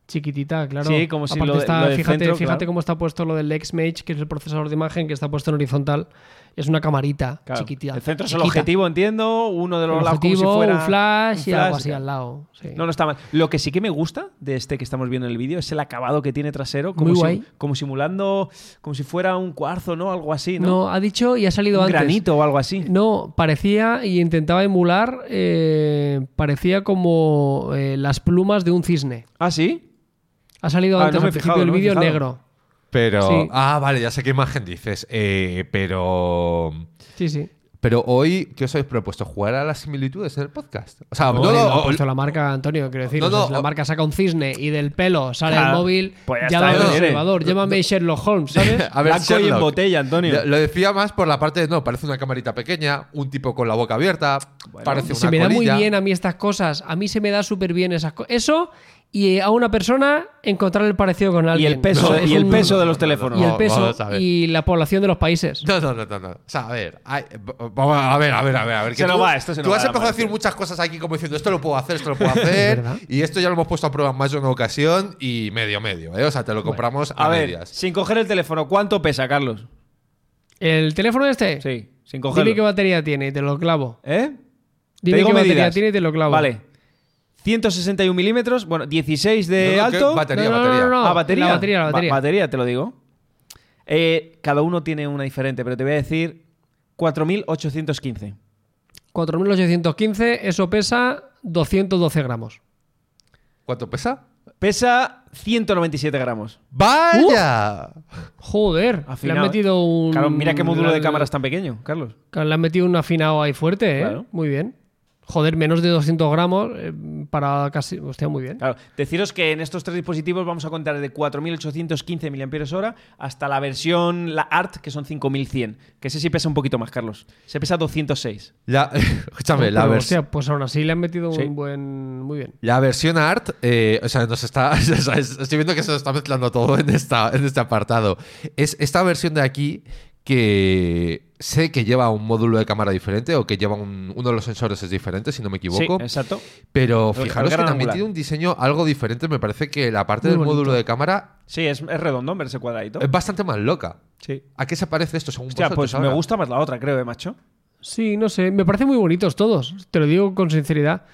chiquitita, claro. Sí, como si Aparte lo de- está, lo del fíjate, centro, fíjate claro. cómo está puesto lo del XMage, que es el procesador de imagen, que está puesto en horizontal. Es una camarita Claro. chiquitita. El centro es el objetivo, entiendo. Uno de los El lados como si objetivo, fuera un flash, un y algo así al lado. sí. No, no está mal. Lo que sí que me gusta de este que estamos viendo en el vídeo es el acabado que tiene trasero, como, Muy si- guay. como simulando, como si fuera un cuarzo, ¿no? Algo así, ¿no? No, ha dicho y ha salido un antes. granito o algo así. No, parecía y intentaba emular, eh, parecía como eh, las plumas de un cisne. ¿Ah, sí? Ha salido Ah, antes no al principio fijado, del no vídeo negro. Pero. Sí. Ah, vale, ya sé qué imagen dices. Eh, pero. Sí, sí. Pero hoy, ¿qué os habéis propuesto? ¿Jugar a las similitudes en el podcast? O sea, no, no, lo ha o- puesto la marca Antonio, quiero decir. No, no, la marca saca un cisne y del pelo sale Claro, el móvil, pues ya llama está, al ya tiene. observador, llámame Sherlock Holmes, ¿sabes? A ver, Blanco y en botella, Antonio. Lo, decía más por la parte de, no, parece una camarita pequeña, un tipo con la boca abierta, parece una se me da muy bien a mí estas cosas. A mí se me da súper bien esas cosas. Eso y a una persona encontrar el parecido con Y alguien. el peso, Eso es y el un- peso de los teléfonos. y el No, peso a y la población de los países. No, no, no, no, no. O sea, a ver, hay- v- vamos a ver, a ver, a ver, a ver. que Se tú, va, esto se Tú has empezado a decir muchas cosas aquí como diciendo esto lo puedo hacer, esto lo puedo hacer. y esto ya lo hemos puesto a prueba en más de una ocasión y medio, medio, ¿eh? O sea, te lo compramos a, A ver, medias. sin coger el teléfono, ¿cuánto pesa, Carlos? ¿El teléfono este? Sí, sin cogerlo. Dime qué batería tiene y te lo clavo. ¿Eh? Dime digo qué batería tiene y te lo clavo. Vale. 161 milímetros, bueno, 16 de No, no, ¿qué? alto. Batería, No, no, batería. no, no. ah, batería. La batería, la Ba- batería. te lo digo. Eh, cada uno tiene una diferente, pero te voy a decir 4815. 4815, eso pesa 212 gramos. ¿Cuánto pesa? Pesa 197 gramos. ¡Vaya! Joder, le Afinado, han ¿eh? metido un. Claro, mira qué módulo de le- cámara es tan pequeño, Carlos. Le han metido un afinado ahí fuerte, ¿eh? Claro. Muy bien. Joder, menos de 200 gramos eh, para casi. Hostia, muy bien. Claro, deciros que en estos tres dispositivos vamos a contar de 4.815 mAh hasta la versión, la ART, que son 5.100. Que ese sí pesa un poquito más, Carlos. Se pesa 206. La, escúchame, la, Pero, vers- hostia, pues aún así le han metido Sí. un buen. Muy bien. la versión art, eh, o sea, nos está. o sea, es- estoy viendo que se nos está mezclando todo en, esta, en este apartado. Es esta versión de aquí que sé que lleva un módulo de cámara diferente o que lleva un- uno de los sensores es diferente, si no me equivoco. Sí, exacto. Pero fijaros que también angular. tiene un diseño algo diferente. Me parece que la parte Muy del bonito. módulo de cámara Sí, es, es redondo en verse cuadradito. es bastante más loca. Sí. ¿A qué se parece esto según Hostia, vosotros pues me gusta más la otra, creo, ¿eh, macho? Sí, no sé. Me parecen muy bonitos todos. Te lo digo con sinceridad.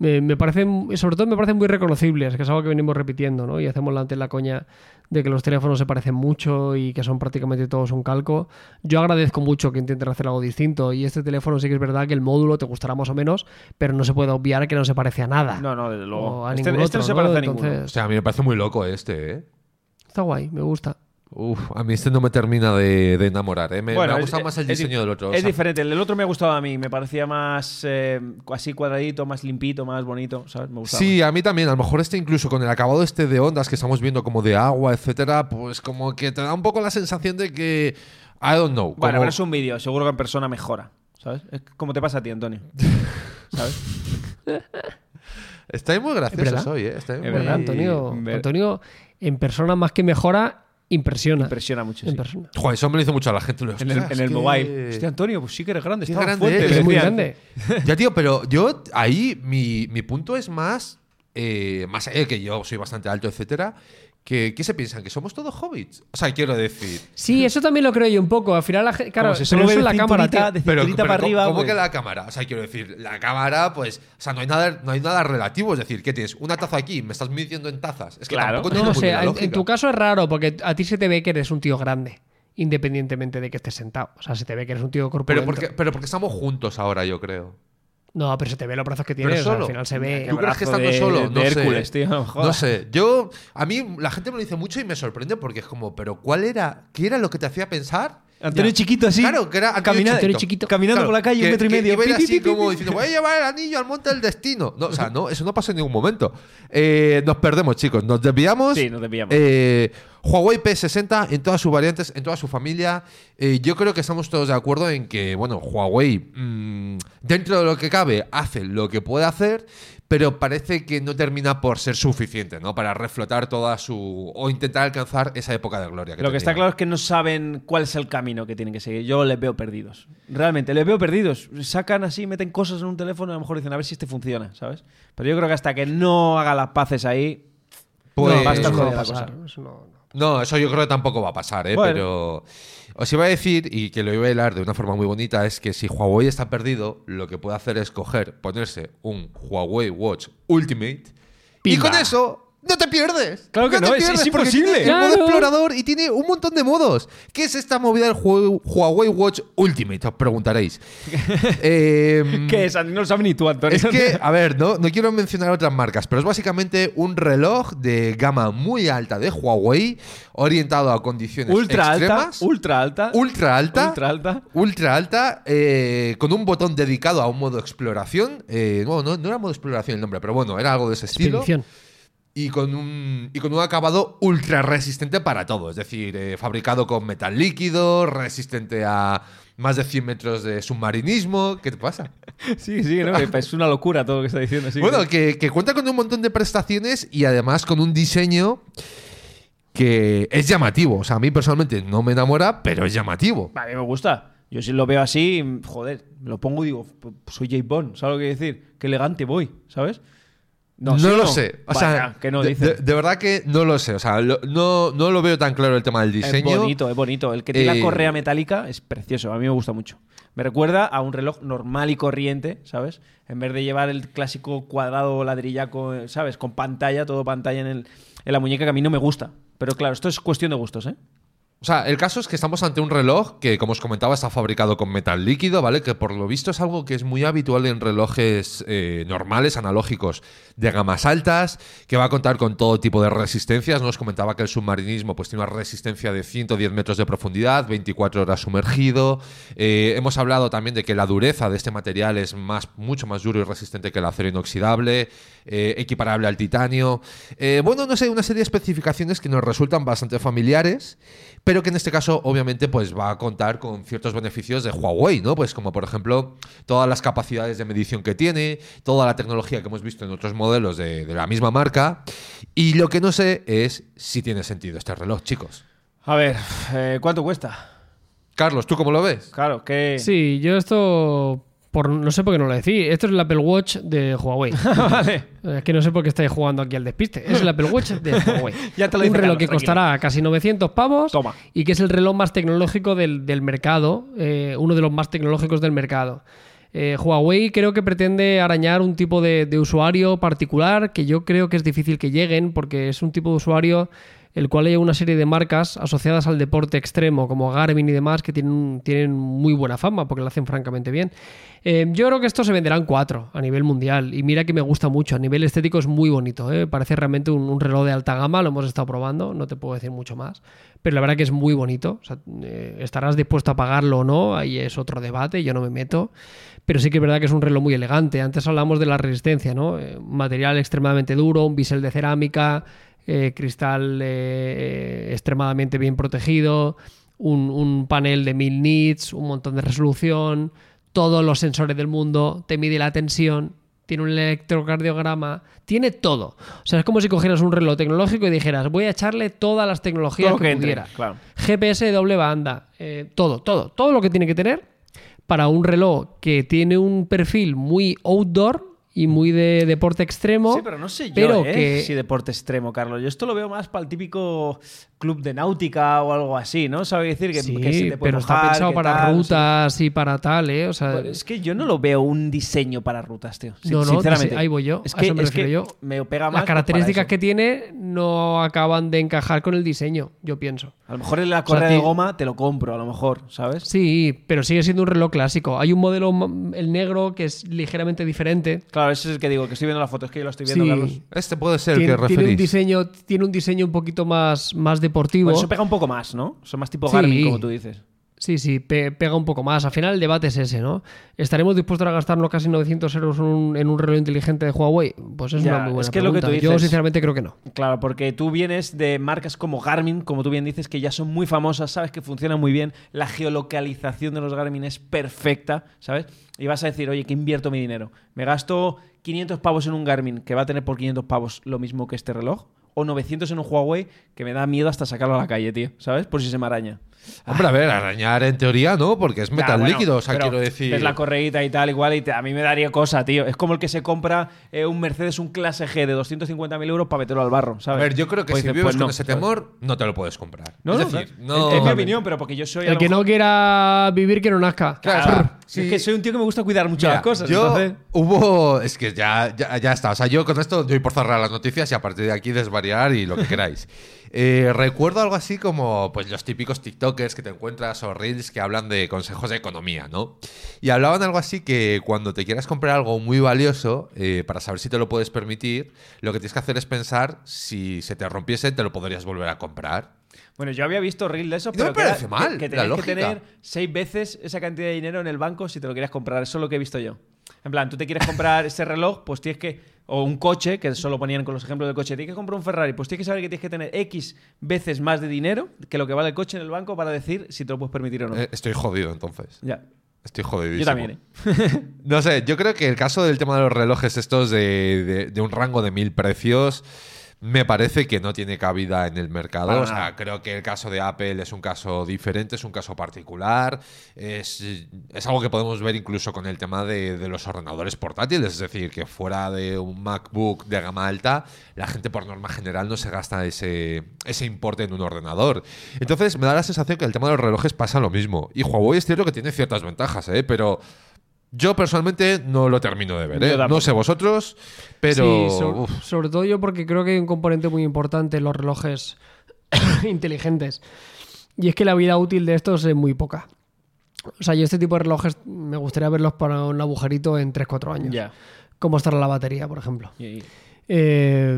Me, me parecen, sobre todo me parecen muy reconocibles, que es algo que venimos repitiendo, ¿no? Y hacemos la- antes la coña de que los teléfonos se parecen mucho y que son prácticamente todos un calco. Yo agradezco mucho que intenten hacer algo distinto. Y este teléfono sí que es verdad que el módulo te gustará más o menos, pero no se puede obviar que no se parece a nada. No, no, desde O luego. a Este, ningún este no otro, se ¿no? parece a O ninguno. sea, a mí me parece muy loco este, ¿eh? Está guay, me gusta. Uf, a mí este no me termina de, de enamorar, ¿eh? Me, me ha es- gustado más el es diseño del otro. o Es sea, diferente. El del otro me ha gustado a mí. Me parecía más eh, así cuadradito, más limpito, más bonito. ¿Sabes? Me gustaba. Sí, a mí también. A lo mejor este incluso con el acabado este de ondas que estamos viendo como de agua, etcétera, pues como que te da un poco la sensación de que I don't know. Bueno, como- pero es un vídeo. Seguro que en persona mejora. ¿Sabes? Es como te pasa a ti, Antonio. ¿Sabes? Estáis muy graciosos hoy, ¿eh? Estáis Es verdad, Antonio, ver- Antonio, en persona más que mejora, impresiona. Impresiona mucho. sí. Joder, eso me lo dice mucho a la gente. En el, "Ostras, en el que- mobile. Hostia, Antonio, pues sí que eres grande. Qué Estás grande fuerte. eres. le Es muy grande. Ya, tío, pero yo ahí mi, mi punto es más, eh, más allá de que yo soy bastante alto, etcétera, que ¿qué se piensan? ¿Que somos todos hobbits? O sea, quiero decir... Sí, eso también lo creo yo un poco. Al final, la gente, claro, pero solo eso la cámara, tío. de Pero, cinturita pero para ¿cómo- arriba. ¿Cómo pues- que la cámara? O sea, quiero decir, la cámara, pues, o sea, no hay nada, no hay nada relativo. Es decir, ¿qué tienes? Una taza aquí, me estás midiendo en tazas. Es que Claro. tampoco No, o sea, en, tu caso es raro porque a ti se te ve que eres un tío grande, independientemente de que estés sentado. O sea, se te ve que eres un tío Pero corpulento. porque, pero porque estamos juntos ahora, yo creo. No, pero se te ve los brazos que Pero tienes. o sea, solo. al final se ve. ¿Tú crees que estando de- solo? de No sé. Hércules, tío, no jodas. No sé. Yo, a mí la gente me lo dice mucho y me sorprende porque es como, pero ¿cuál era? ¿Qué era lo que te hacía pensar? Antonio Ya. chiquito así. Claro, que era Antonio camina- Antonio chiquito. Caminando por la calle, un metro y que medio. pi, así pi, pi, como pi. diciendo, voy a llevar el anillo al monte del destino. No, o sea, no, eso no pasa en ningún momento. Eh, nos perdemos, chicos. Nos desviamos. Sí, nos desviamos. Eh, Huawei P60 en todas sus variantes, en toda su familia. Eh, yo creo que estamos todos de acuerdo en que, bueno, Huawei, mm, dentro de lo que cabe, hace lo que puede hacer, pero parece que no termina por ser suficiente, ¿no? Para reflotar toda su. o intentar alcanzar esa época de gloria. Que Lo que está claro es que no saben cuál es el camino que tienen que seguir. Yo les veo perdidos. Realmente, les veo perdidos. Sacan así, meten cosas en un teléfono y a lo mejor dicen a ver si este funciona, ¿sabes? Pero yo creo que hasta que no haga las paces ahí. Pues- no, va a estar no- no. Eso yo creo que tampoco va a pasar, ¿eh? Bueno. Pero os iba a decir, y que lo iba a hilar de una forma muy bonita, es que si Huawei está perdido, lo que puede hacer es coger, ponerse un Huawei Watch Ultimate y con eso no te pierdes. Claro que no, es- pierdes es imposible. tiene el modo Claro. explorador y tiene un montón de modos. ¿Qué es esta movida del Huawei Watch Ultimate? Os preguntaréis. Em, ¿Qué es? No lo sabes ni tú, Antonio. es que, a ver, no, no quiero mencionar otras marcas, pero es básicamente un reloj de gama muy alta de Huawei, orientado a condiciones ultra alta, extremas, ultra alta. ultra alta, Ultra alta. ultra alta, eh, con un botón dedicado a un modo exploración. eh, no, no, no era modo exploración el nombre, pero bueno, era algo de ese estilo. Expedición. Y con, un, y con un acabado ultra resistente para todo. Es decir, eh, fabricado con metal líquido, resistente a más de 100 metros de submarinismo. ¿Qué te pasa? Sí, sí, ¿no? es una locura todo lo que está diciendo. sí. Bueno, que, que cuenta con un montón de prestaciones y además con un diseño que es llamativo. O sea, a mí personalmente no me enamora, pero es llamativo. Mí me gusta. Yo si lo veo así, joder, lo pongo y digo, "P- soy J. Bond, ¿sabes lo que decir? Qué elegante voy, ¿sabes? No, ¿sí o lo sé. O sea, Vaya, que no de, dice. de- de verdad que no lo sé. O sea, lo- no, no lo veo tan claro el tema del Es diseño. bonito, es bonito. El que tiene Eh, la correa metálica es precioso. A mí me gusta mucho. Me recuerda a un reloj normal y corriente, ¿sabes? En vez de llevar el clásico cuadrado ladrillaco, ¿sabes? Con pantalla, todo pantalla en, el, en la muñeca, que a mí no me gusta. Pero claro, esto es cuestión de gustos, ¿eh? O sea, el caso es que estamos ante un reloj que, como os comentaba, está fabricado con metal líquido, ¿vale? Que por lo visto es algo que es muy habitual en relojes eh, normales, analógicos, de gamas altas, que va a contar con todo tipo de resistencias. Nos comentaba que el submarinismo pues, tiene una resistencia de 110 metros de profundidad, 24 horas sumergido. Eh, hemos hablado también de que la dureza de este material es más, mucho más duro y resistente que el acero inoxidable, eh, equiparable al titanio. Eh, bueno, no sé, una serie de especificaciones que nos resultan bastante familiares pero que en este caso obviamente pues va a contar con ciertos beneficios de Huawei, ¿no? Pues como por ejemplo todas las capacidades de medición que tiene, toda la tecnología que hemos visto en otros modelos de, de la misma marca y lo que no sé es si tiene sentido este reloj, chicos. A ver, eh, ¿cuánto cuesta? Carlos, ¿tú cómo lo ves? Claro, que... Sí, yo esto. Por, no sé por qué no lo decís. Esto es el Apple Watch de Huawei. vale. Es que no sé por qué estáis jugando aquí al despiste. Es el Apple Watch de Huawei. Ya te lo Un reloj Carlos, que tranquilo. costará casi 900 pavos. Toma. Y que es el reloj más tecnológico del, del mercado. eh, uno de los más tecnológicos del mercado. Eh, Huawei creo que pretende arañar un tipo de, de usuario particular que yo creo que es difícil que lleguen porque es un tipo de usuario el cual hay una serie de marcas asociadas al deporte extremo como Garmin y demás que tienen, tienen muy buena fama porque lo hacen francamente bien. Eh, yo creo que esto se venderán cuatro a nivel mundial y mira que me gusta mucho, a nivel estético es muy bonito, ¿eh? parece realmente un, reloj de alta gama, lo hemos estado probando, no te puedo decir mucho más, pero la verdad que es muy bonito, eh, estarás dispuesto a pagarlo o no, ahí es otro debate, yo no me meto, pero sí que es verdad que es un reloj muy elegante. Antes hablamos de la resistencia, ¿no? Material extremadamente duro, un bisel de cerámica, eh, cristal eh, extremadamente bien protegido, un, un panel de 1000 nits, un montón de resolución, todos los sensores del mundo, te mide la tensión, tiene un electrocardiograma, tiene todo. O sea, es como si cogieras un reloj tecnológico y dijeras, voy a echarle todas las tecnologías Todo que, que entre, pudiera. claro. GPS de doble banda, eh, todo, todo, todo lo que tiene que tener para un reloj que tiene un perfil muy outdoor y muy de deporte extremo. Sí, pero no sé yo, pero ¿eh? que Si deporte extremo, Carlos. Yo esto lo veo más para el típico club de náutica o algo así, ¿no? ¿Sabe decir que, sí, que se te puede pero está pensado para tal, rutas y para tal, ¿eh? O sea, Bueno, es que yo no lo veo un diseño para rutas, tío. Sin- No, no, sinceramente. ahí voy yo, Es a que, eso me es que yo. me pega más. las características que tiene no acaban de encajar con el diseño, yo pienso. A lo mejor en la sea, correa de goma te lo compro, a lo mejor, ¿sabes? Sí, pero sigue siendo un reloj clásico. Hay un modelo, el negro, que es ligeramente diferente. Claro, ese es el que digo, que estoy viendo la foto, es que yo lo estoy viendo, Sí. Carlos. Este puede ser Tiene, el que tiene un referís. diseño, tiene un diseño un poquito más, más deportivo. Bueno, eso pega un poco más, ¿no? Son más tipo Sí. Garmin, como tú dices. Sí, sí, pe- pega un poco más. Al final el debate es ese, ¿no? ¿Estaremos dispuestos a gastarnos casi 900 euros en un, en un reloj inteligente de Huawei? Pues es Ya, una muy buena es que es lo que tú pregunta. Yo dices. sinceramente creo que no. Claro, porque tú vienes de marcas como Garmin, como tú bien dices, que ya son muy famosas, sabes que funcionan muy bien, la geolocalización de los Garmin es perfecta, ¿sabes? Y vas a decir, oye, que invierto mi dinero? ¿Me gasto 500 pavos en un Garmin que va a tener por 500 pavos lo mismo que este reloj? ¿O 900 en un Huawei que me da miedo hasta sacarlo a la calle, tío? ¿Sabes? Por si se me araña. Hombre, a ver, arañar en teoría no, porque es metal Ya, bueno, líquido, o sea, quiero decir. Ves la correíta y tal, igual, y te- a mí me daría cosa, tío. Es como el que se compra eh, un Mercedes, un clase G de 250.000 euros para meterlo al barro, A ¿sabes? ver, yo creo que Pues si dices, vives pues con no, ese ¿sabes? temor, no te lo puedes comprar. No, es no, decir, es- no. es mi opinión, pero porque yo soy. a El que no mejor- quiera vivir, que no nazca. Claro, sea, es sí. que soy un tío que me gusta cuidar mucho Mira, las cosas. Yo entonces- hubo. Es que ya, ya, ya está. O sea, yo con esto doy por cerrar las noticias y a partir de aquí desvariar y lo que queráis. Eh, recuerdo algo así como pues los típicos TikTokers que te encuentras o Reels que hablan de consejos de economía, ¿no? Y hablaban algo así que cuando te quieras comprar algo muy valioso, eh, para saber si te lo puedes permitir, lo que tienes que hacer es pensar si se te rompiese, te lo podrías volver a comprar. Bueno, yo había visto reel de eso, Y no pero me que, era- parece mal, que, que tenías que tener seis veces esa cantidad de dinero en el banco si te lo querías comprar. Eso es lo que he visto yo. En plan, tú te quieres comprar ese reloj, pues tienes que. O un coche, que solo ponían con los ejemplos del coche. Tienes que comprar un Ferrari, pues tienes que saber que tienes que tener X veces más de dinero que lo que vale el coche en el banco para decir si te lo puedes permitir o no. Eh, estoy jodido entonces. ya. Estoy jodidísimo. Yo también, ¿eh? No sé, yo creo que el caso del tema de los relojes estos de, de- de un rango de mil precios me parece que no tiene cabida en el mercado. O sea, creo que el caso de Apple es un caso diferente, es un caso particular. Es, es algo que podemos ver incluso con el tema de, de los ordenadores portátiles. Es decir, que fuera de un MacBook de gama alta, la gente por norma general no se gasta ese, ese importe en un ordenador. Entonces me da la sensación que el tema de los relojes pasa lo mismo. Y Huawei es cierto que tiene ciertas ventajas, ¿eh? pero... Yo personalmente no lo termino de ver, ¿eh? No sé vosotros, pero... Sí, so- uf. sobre todo yo porque creo que hay un componente muy importante en los relojes inteligentes. Y es que la vida útil de estos es muy poca. O sea, yo este tipo de relojes me gustaría verlos para un agujerito en 3-4 años. Ya. Cómo estará la batería, por ejemplo. Y- Eh,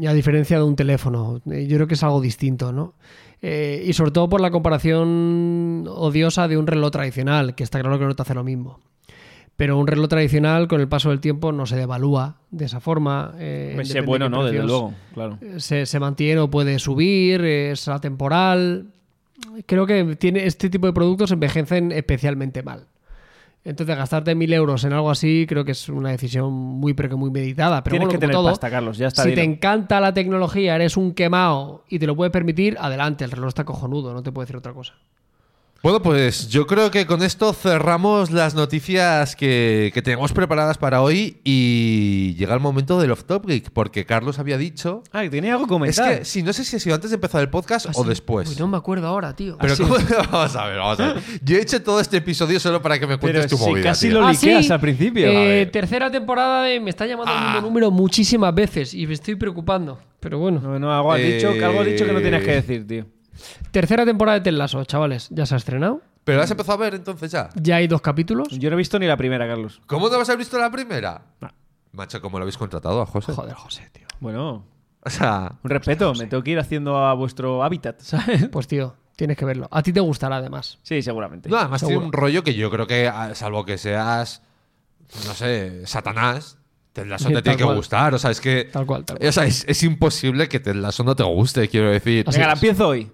y a diferencia de un teléfono, eh, yo creo que es algo distinto, ¿no? Eh, y sobre todo por la comparación odiosa de un reloj tradicional, que está claro que no te hace lo mismo. Pero un reloj tradicional, con el paso del tiempo, no se devalúa de esa forma. eh, Pues depende bueno, de ¿no? Desde luego, claro. eh, Se, se mantiene o puede subir, es atemporal. Creo que tiene, este tipo de productos envejecen especialmente mal. Entonces, gastarte mil euros en algo así creo que es una decisión muy, pero que muy meditada. Pero Tienes bueno, que tener todo, pasta, Carlos, ya está, Si dilo. te encanta la tecnología, eres un quemado y te lo puedes permitir, adelante, el reloj está cojonudo, no te puedo decir otra cosa. Bueno, pues yo creo que con esto cerramos las noticias que, que tenemos preparadas para hoy y llega el momento del off-topic, porque Carlos había dicho... Ah, que tenía algo que Es comentar. que, sí, no sé si ha sido antes de empezar el podcast o después. Uy, no me acuerdo ahora, tío. Pero Ah, sí. ¿cómo? vamos a ver, vamos a ver. Yo he hecho todo este episodio solo para que me cuentes Pero tu si movida. casi tío. lo Ah, liqueas sí. al principio. Eh, tercera temporada de Me está llamando el Ah. mismo número muchísimas veces y me estoy preocupando. Pero bueno. No, no, algo has dicho, que algo has dicho que no tienes que Eh, decir, tío. Tercera temporada de Ted Lasso, chavales. Ya se ha estrenado. ¿Pero has empezado a ver entonces ya? Ya hay dos capítulos. Yo no he visto ni la primera, Carlos. ¿Cómo no vas a haber visto la primera? No. Macho, ¿cómo lo habéis contratado a José? Joder, José, tío. Bueno, O sea, un respeto, me tengo que ir haciendo a vuestro hábitat, ¿sabes? Pues tío, tienes que verlo. A ti te gustará además. Sí, seguramente. No, además tiene un rollo que yo creo que, ah, salvo que seas, no sé, Satanás, Ted Lasso Sí, te tiene que cual. gustar. O sea, es que. Tal cual, tal cual. O sea, es, es imposible que Ted Lasso no te guste, quiero decir. Así Venga, la es. empiezo hoy.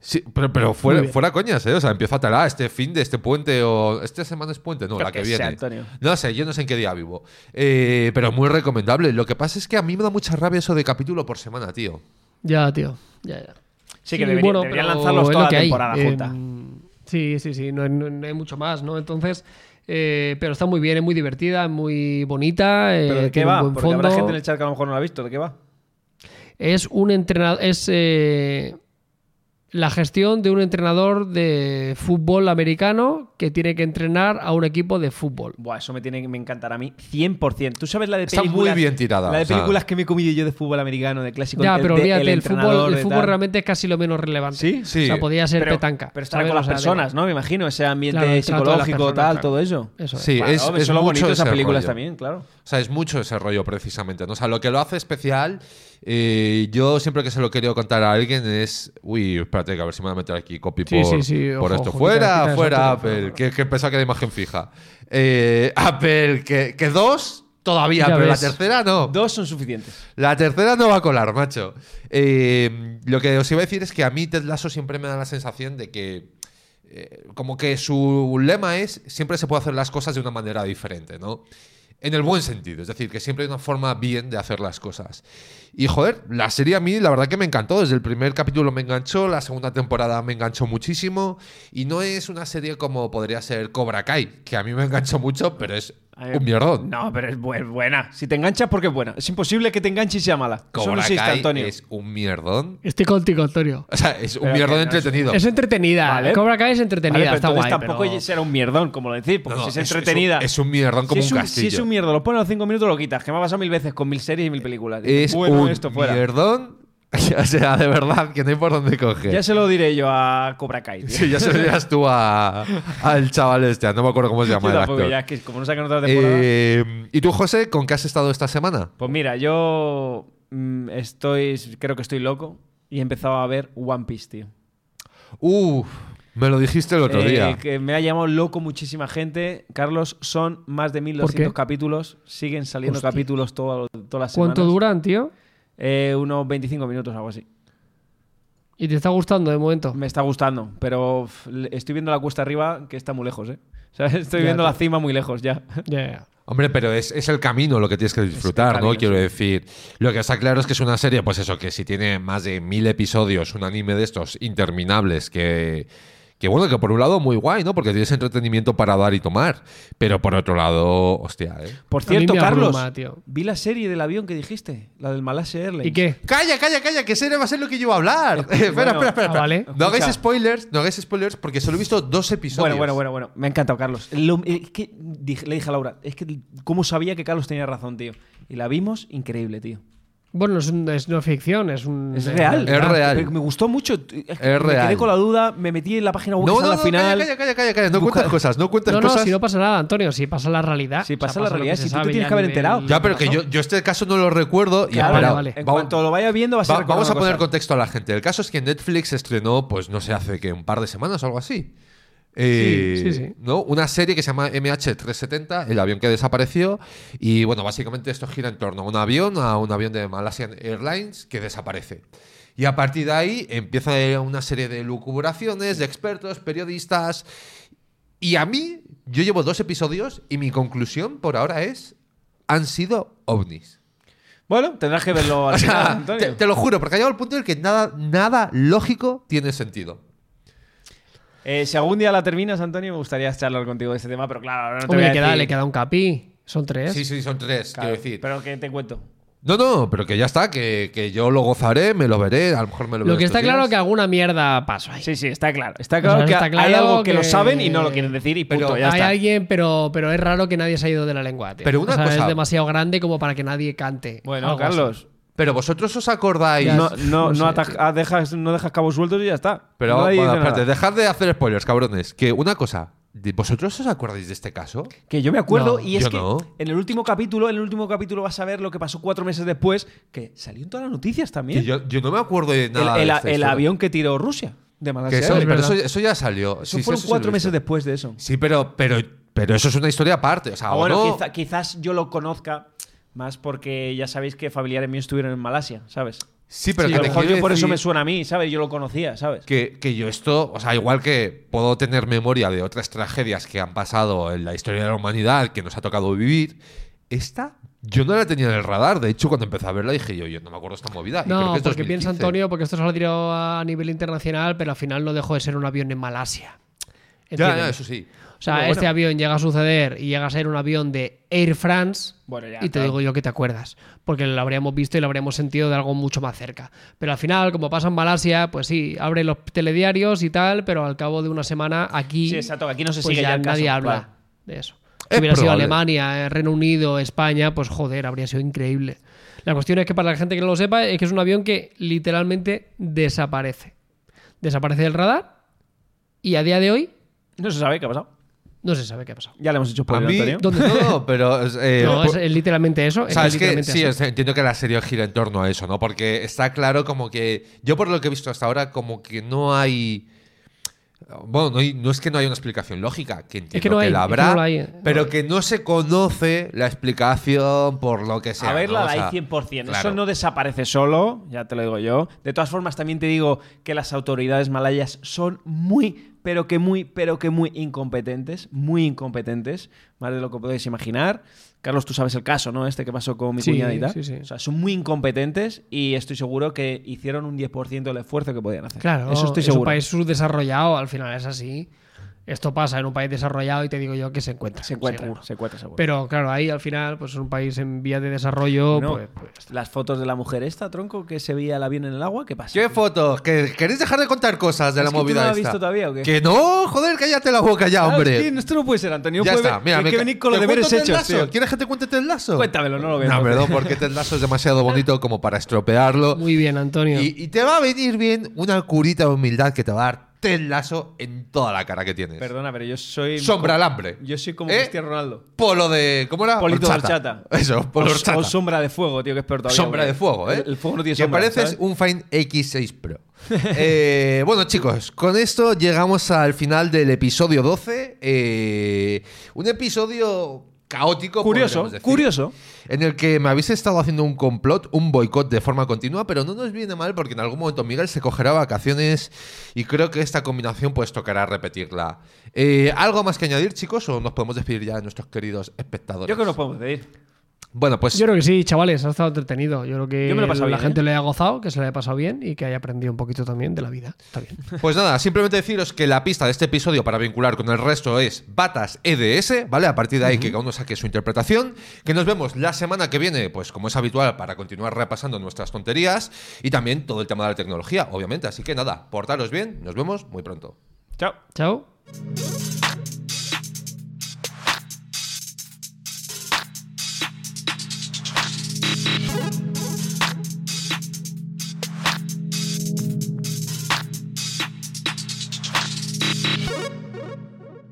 Sí, pero, pero fuera, fuera coñas, ¿eh? O sea, empieza a talar este fin de este puente o. ¿Esta semana es puente? No, Creo la que, que viene. sea, Antonio. No sé, yo no sé en qué día vivo. Eh, pero muy recomendable. Lo que pasa es que a mí me da mucha rabia eso de capítulo por semana, tío. Ya, tío. Ya, ya. Sí, que debería- deberían pero lanzarlos toda la que hay. temporada Eh, junta. sí, sí, sí. No, hay- no hay mucho más, ¿no? Entonces. eh, pero está muy bien, es muy divertida, es muy bonita. eh, ¿Pero de qué va? Porque habrá fondo. gente en el chat que a lo mejor no la ha visto. ¿De qué va? Es un entrenador. Es eh, la gestión de un entrenador de fútbol americano que tiene que entrenar a un equipo de fútbol. Buah, eso me tiene que me encantar a mí 100%. ¿Tú sabes la de Está muy películas? bien tirada, La de o sea. películas que me he comido yo de fútbol americano, de clásico. Ya, de- pero olvídate, el entrenador, fútbol, el fútbol realmente es casi lo menos relevante. ¿Sí? Sí. O sea, podía ser Pero, petanca. pero estar ¿sabes? con las personas. ¿no? Me imagino, ese ambiente Claro, el psicológico, personas, tal, claro. todo eso. Eso es. Sí, Claro, es, eso es es lo mucho bonito de esas películas rollo. también, claro. O sea, es mucho ese rollo precisamente. ¿no? O sea, lo que lo hace especial, eh, yo siempre que se lo he querido contar a alguien es. Uy, espérate, que a ver si me voy a meter aquí copy Sí, por, sí, sí, por ojo, esto. ojo, fuera, quita- fuera, eso, Apple. Que, que pensaba que era imagen fija. Eh, Apple, que, que dos todavía, Ya pero ves. la tercera no. Dos son suficientes. La tercera no va a colar, macho. Eh, lo que os iba a decir es que a mí Ted Lasso siempre me da la sensación de que. eh, como que su lema es siempre se puede hacer las cosas de una manera diferente, ¿no? En el buen sentido, es decir, que siempre hay una forma bien de hacer las cosas. Y joder, la serie a mí la verdad que me encantó, desde el primer capítulo me enganchó, la segunda temporada me enganchó muchísimo, y no es una serie como podría ser Cobra Kai, que a mí me enganchó mucho, pero es Un mierdón. No, pero es bu- buena. Si te enganchas, porque es buena. Es imposible que te enganche y sea mala. Cobra existe, Kai Antonio. es un mierdón. Estoy contigo, Antonio. O sea, es un Pero mierdón no entretenido. Es entretenida. Vale. Cobra Kai es entretenida, Vale, pero está entonces guay. tampoco pero- será un mierdón, como lo decís, porque No, no, si es entretenida. Es un, es un mierdón como si, es un un, castillo. si es un mierdo, lo pones a los cinco minutos, lo quitas. Que me ha pasado mil veces con mil series y mil películas. Es bueno, un esto fuera. mierdón. o sea, de verdad, que no hay por dónde coger. Ya se lo diré yo a Cobra Kai. tío. Sí, ya se lo dirás tú a- al chaval este, no me acuerdo cómo se llama Yo el tampoco, actor. ya que como no sacan otra temporada. Eh, ¿Y tú, José, con qué has estado esta semana? Pues mira, yo mm, estoy. Creo que estoy loco. Y he empezado a ver One Piece, tío. Uf, me lo dijiste el otro Eh, día. Que me ha llamado loco muchísima gente. Carlos, son más de 1200 qué? capítulos. Siguen saliendo Hostia. capítulos todo- todas las semanas. ¿Cuánto duran, tío? Eh, unos 25 minutos, algo así. ¿Y te está gustando de momento? Me está gustando, pero estoy viendo la cuesta arriba que está muy lejos, ¿eh? O sea, estoy Ya, viendo tío. la cima muy lejos ya. Ya, ya. Hombre, pero es, es el camino lo que tienes que disfrutar, camino, ¿no? Quiero sí. decir. Lo que está claro es que es una serie, pues eso, que si tiene más de mil episodios, un anime de estos interminables, que. Que bueno, que por un lado muy guay, ¿no? Porque tienes entretenimiento para dar y tomar. Pero por otro lado, hostia, ¿eh? Por cierto, Carlos, abruma, tío. vi la serie del avión que dijiste, la del Malaysia Airlines. ¿Y qué? Calla, calla, calla, que serie va a ser lo que yo iba a hablar. Eh, espera, bueno, espera, espera. ah, vale. No hagáis spoilers, no hagáis spoilers, porque solo he visto dos episodios. Bueno, bueno, bueno, bueno. Me ha encantado, Carlos. Lo- es que dije- le dije a Laura, es que cómo sabía que Carlos tenía razón, tío. Y la vimos, increíble, tío. Bueno, es, un- es no ficción, es un. Es real. Es real. Me gustó mucho. Es que Es me real. quedé con la duda, me metí en la página web No, no, está no, al final. calla, calla, calla, calla. No cuentes cosas, no cuentes No, no, cosas. si no pasa nada, Antonio, si pasa la realidad. Si O sea, pasa la realidad, si tú tienes que haber enterado. Ya, pero que yo, yo este caso no lo recuerdo. y Claro, espera, vale. En vamos- cuanto lo vaya viendo, vas a Va- recordar vamos a poner cosa. contexto a la gente. El caso es que Netflix estrenó, pues no sé, hace que un par de semanas o algo así. Eh, Sí, sí, sí. ¿no? Una serie que se llama MH370, el avión que desapareció. Y bueno, básicamente esto gira en torno a un avión, a un avión de Malaysian Airlines que desaparece. Y a partir de ahí empieza una serie de lucubraciones de expertos, periodistas. Y a mí, yo llevo dos episodios y mi conclusión por ahora es: han sido ovnis. Bueno, tendrás que verlo al final, Antonio. te, te lo juro, porque ha llegado el punto en el que nada, nada lógico tiene sentido. Eh, si algún día la terminas, Antonio, me gustaría charlar contigo de este tema, pero claro, ahora no te Hombre, voy a le queda, decir- le queda un capi. Son tres. Sí, sí, son tres, Claro, quiero decir. Pero que te cuento. No, no, pero que ya está, que, que yo lo gozaré, me lo veré, a lo mejor me lo Lo veré que estos está claro días. es que alguna mierda pasó ahí. Sí, sí, está claro. Está O claro sea, que está hay claro algo que, lo que- saben y no lo quieren decir y punto, Pero ya Hay está. alguien, pero, pero es raro que nadie se ha ido de la lengua. tío. Pero una O sea, cosa- es demasiado grande como para que nadie cante. Bueno, algo así. Carlos, Pero vosotros os acordáis. no, no, no no ah, dejas, no dejas cabos sueltos y ya está. Pero Nadie bueno, espérate, dejad de hacer spoilers, cabrones. Que una cosa, ¿de- ¿vosotros os acordáis de este caso? Que yo me acuerdo No, y es que no. en el último capítulo, en el último capítulo vas a ver lo que pasó cuatro meses después, que salió en todas las noticias también. Que yo, yo no me acuerdo de el nada. de el- historia. avión que tiró Rusia de Que Malasia. eso, es pero verdad. eso, eso ya salió. Eso Sí, fueron eso cuatro meses después de eso. Sí, pero, pero, pero eso es una historia aparte. O sea, Ah, bueno, no- quizá- quizás yo lo conozca más porque ya sabéis que familiares míos estuvieron en Malasia, ¿sabes? Sí, pero Sí, que a lo mejor yo por eso me suena a mí, ¿sabes? Yo lo conocía, ¿sabes? que, que yo esto, o sea, igual que puedo tener memoria de otras tragedias que han pasado en la historia de la humanidad que nos ha tocado vivir, esta yo no la tenía en el radar. De hecho, cuando empecé a verla dije yo, yo no me acuerdo esta movida. Y creo No, que es porque piensa 2015. Antonio, porque esto se lo tirado a nivel internacional, pero al final no dejó de ser un avión en Malasia. Ya, ¿Entiendes? ya, eso sí. O sea, este bueno. avión llega a suceder y llega a ser un avión de Air France. Bueno, ya, y te claro. digo yo que te acuerdas. Porque lo habríamos visto y lo habríamos sentido de algo mucho más cerca. Pero al final, como pasa en Malasia, pues sí, abre los telediarios y tal, pero al cabo de una semana aquí. Sí, exacto, aquí no se pues sigue ya ya el caso, nadie habla claro. de eso. Es Si hubiera sido. Alemania, eh, Reino Unido, España, pues joder, habría sido increíble. La cuestión es que para la gente que no lo sepa, es que es un avión que literalmente desaparece. Desaparece del radar y a día de hoy No se sabe qué ha pasado. No se sabe qué ha pasado. Ya le hemos hecho mí, Antonio. ¿Dónde? no, pero eh, no, por- es eh, literalmente eso. Es que literalmente sí, así. entiendo que la serie gira en torno a eso, ¿no? Porque está claro como que. Yo, por lo que he visto hasta ahora, como que no hay. Bueno, no, hay- no es que no haya una explicación lógica, que entiendo que, no hay, la es que habrá, no no pero que no se conoce la explicación por lo que sea. A. O la sea, hay 100%. Eso claro. no desaparece solo, ya te lo digo yo. De todas formas, también te digo que las autoridades malayas son muy, pero que muy, pero que muy incompetentes. Muy incompetentes. Más de lo que podéis imaginar. Carlos, tú sabes el caso, ¿no? Este que pasó con mi Sí, cuñadita. sí, sí. O sea, son muy incompetentes y estoy seguro que hicieron un 10% del esfuerzo que podían hacer. Claro, Eso estoy es seguro. un país subdesarrollado, al final es así. Esto pasa en un país desarrollado y te digo yo que se encuentra. Se encuentra, seguro. se encuentra seguro. Pero claro, ahí al final, pues es un país en vía de desarrollo. Bueno, pues, pues, las fotos de la mujer esta, tronco, que se veía el avión en el agua, ¿qué pasa? ¿Qué fotos? ¿Que ¿Queréis dejar de contar cosas de ¿Es la movida no has visto todavía o qué? Que no, joder, cállate la boca ya, Claro, hombre. es que esto no puede ser, Antonio. ya puede- está, mira, hay me que venir con los ¿Te deberes hechos, tío. ¿Quieres que te cuente Ted Lasso? Cuéntamelo, no lo veo. No, perdón, porque Ted Lasso es demasiado bonito como para estropearlo. muy bien, Antonio. Y, y te va a venir bien una curita de humildad que te va a dar Ted Lasso en toda la cara que tienes. Perdona, pero yo soy. Sombra al hambre. Yo soy como ¿Eh? Cristiano Ronaldo. Polo de. ¿Cómo era? Polito de Horchata. horchata. Eso, polo o, horchata. o sombra de fuego, tío, que es peor todavía. Sombra de fuego, ¿eh? El, el fuego no tiene que sombra. pareces ¿sabes? un Fine X6 Pro. Eh, bueno, chicos, con esto llegamos al final del episodio 12. Eh, un episodio caótico. Curioso, decir, curioso. En el que me habéis estado haciendo un complot, un boicot de forma continua, pero no nos viene mal porque en algún momento Miguel se cogerá vacaciones y creo que esta combinación pues tocará repetirla. Eh, ¿Algo más que añadir, chicos, o nos podemos despedir ya de nuestros queridos espectadores? Yo creo que nos podemos pedir. Bueno, pues Yo creo que sí, chavales, ha estado entretenido. Yo creo que Yo me lo he pasado la bien, gente ¿eh? le haya gozado, que se le haya pasado bien y que haya aprendido un poquito también de la vida. Está bien. Pues nada, simplemente deciros que la pista de este episodio para vincular con el resto es Batas EDS, ¿vale? A partir de ahí que cada uno saque su interpretación. Que nos vemos la semana que viene, pues como es habitual, para continuar repasando nuestras tonterías y también todo el tema de la tecnología, obviamente. Así que nada, portaros bien, nos vemos muy pronto. Chao. Chao.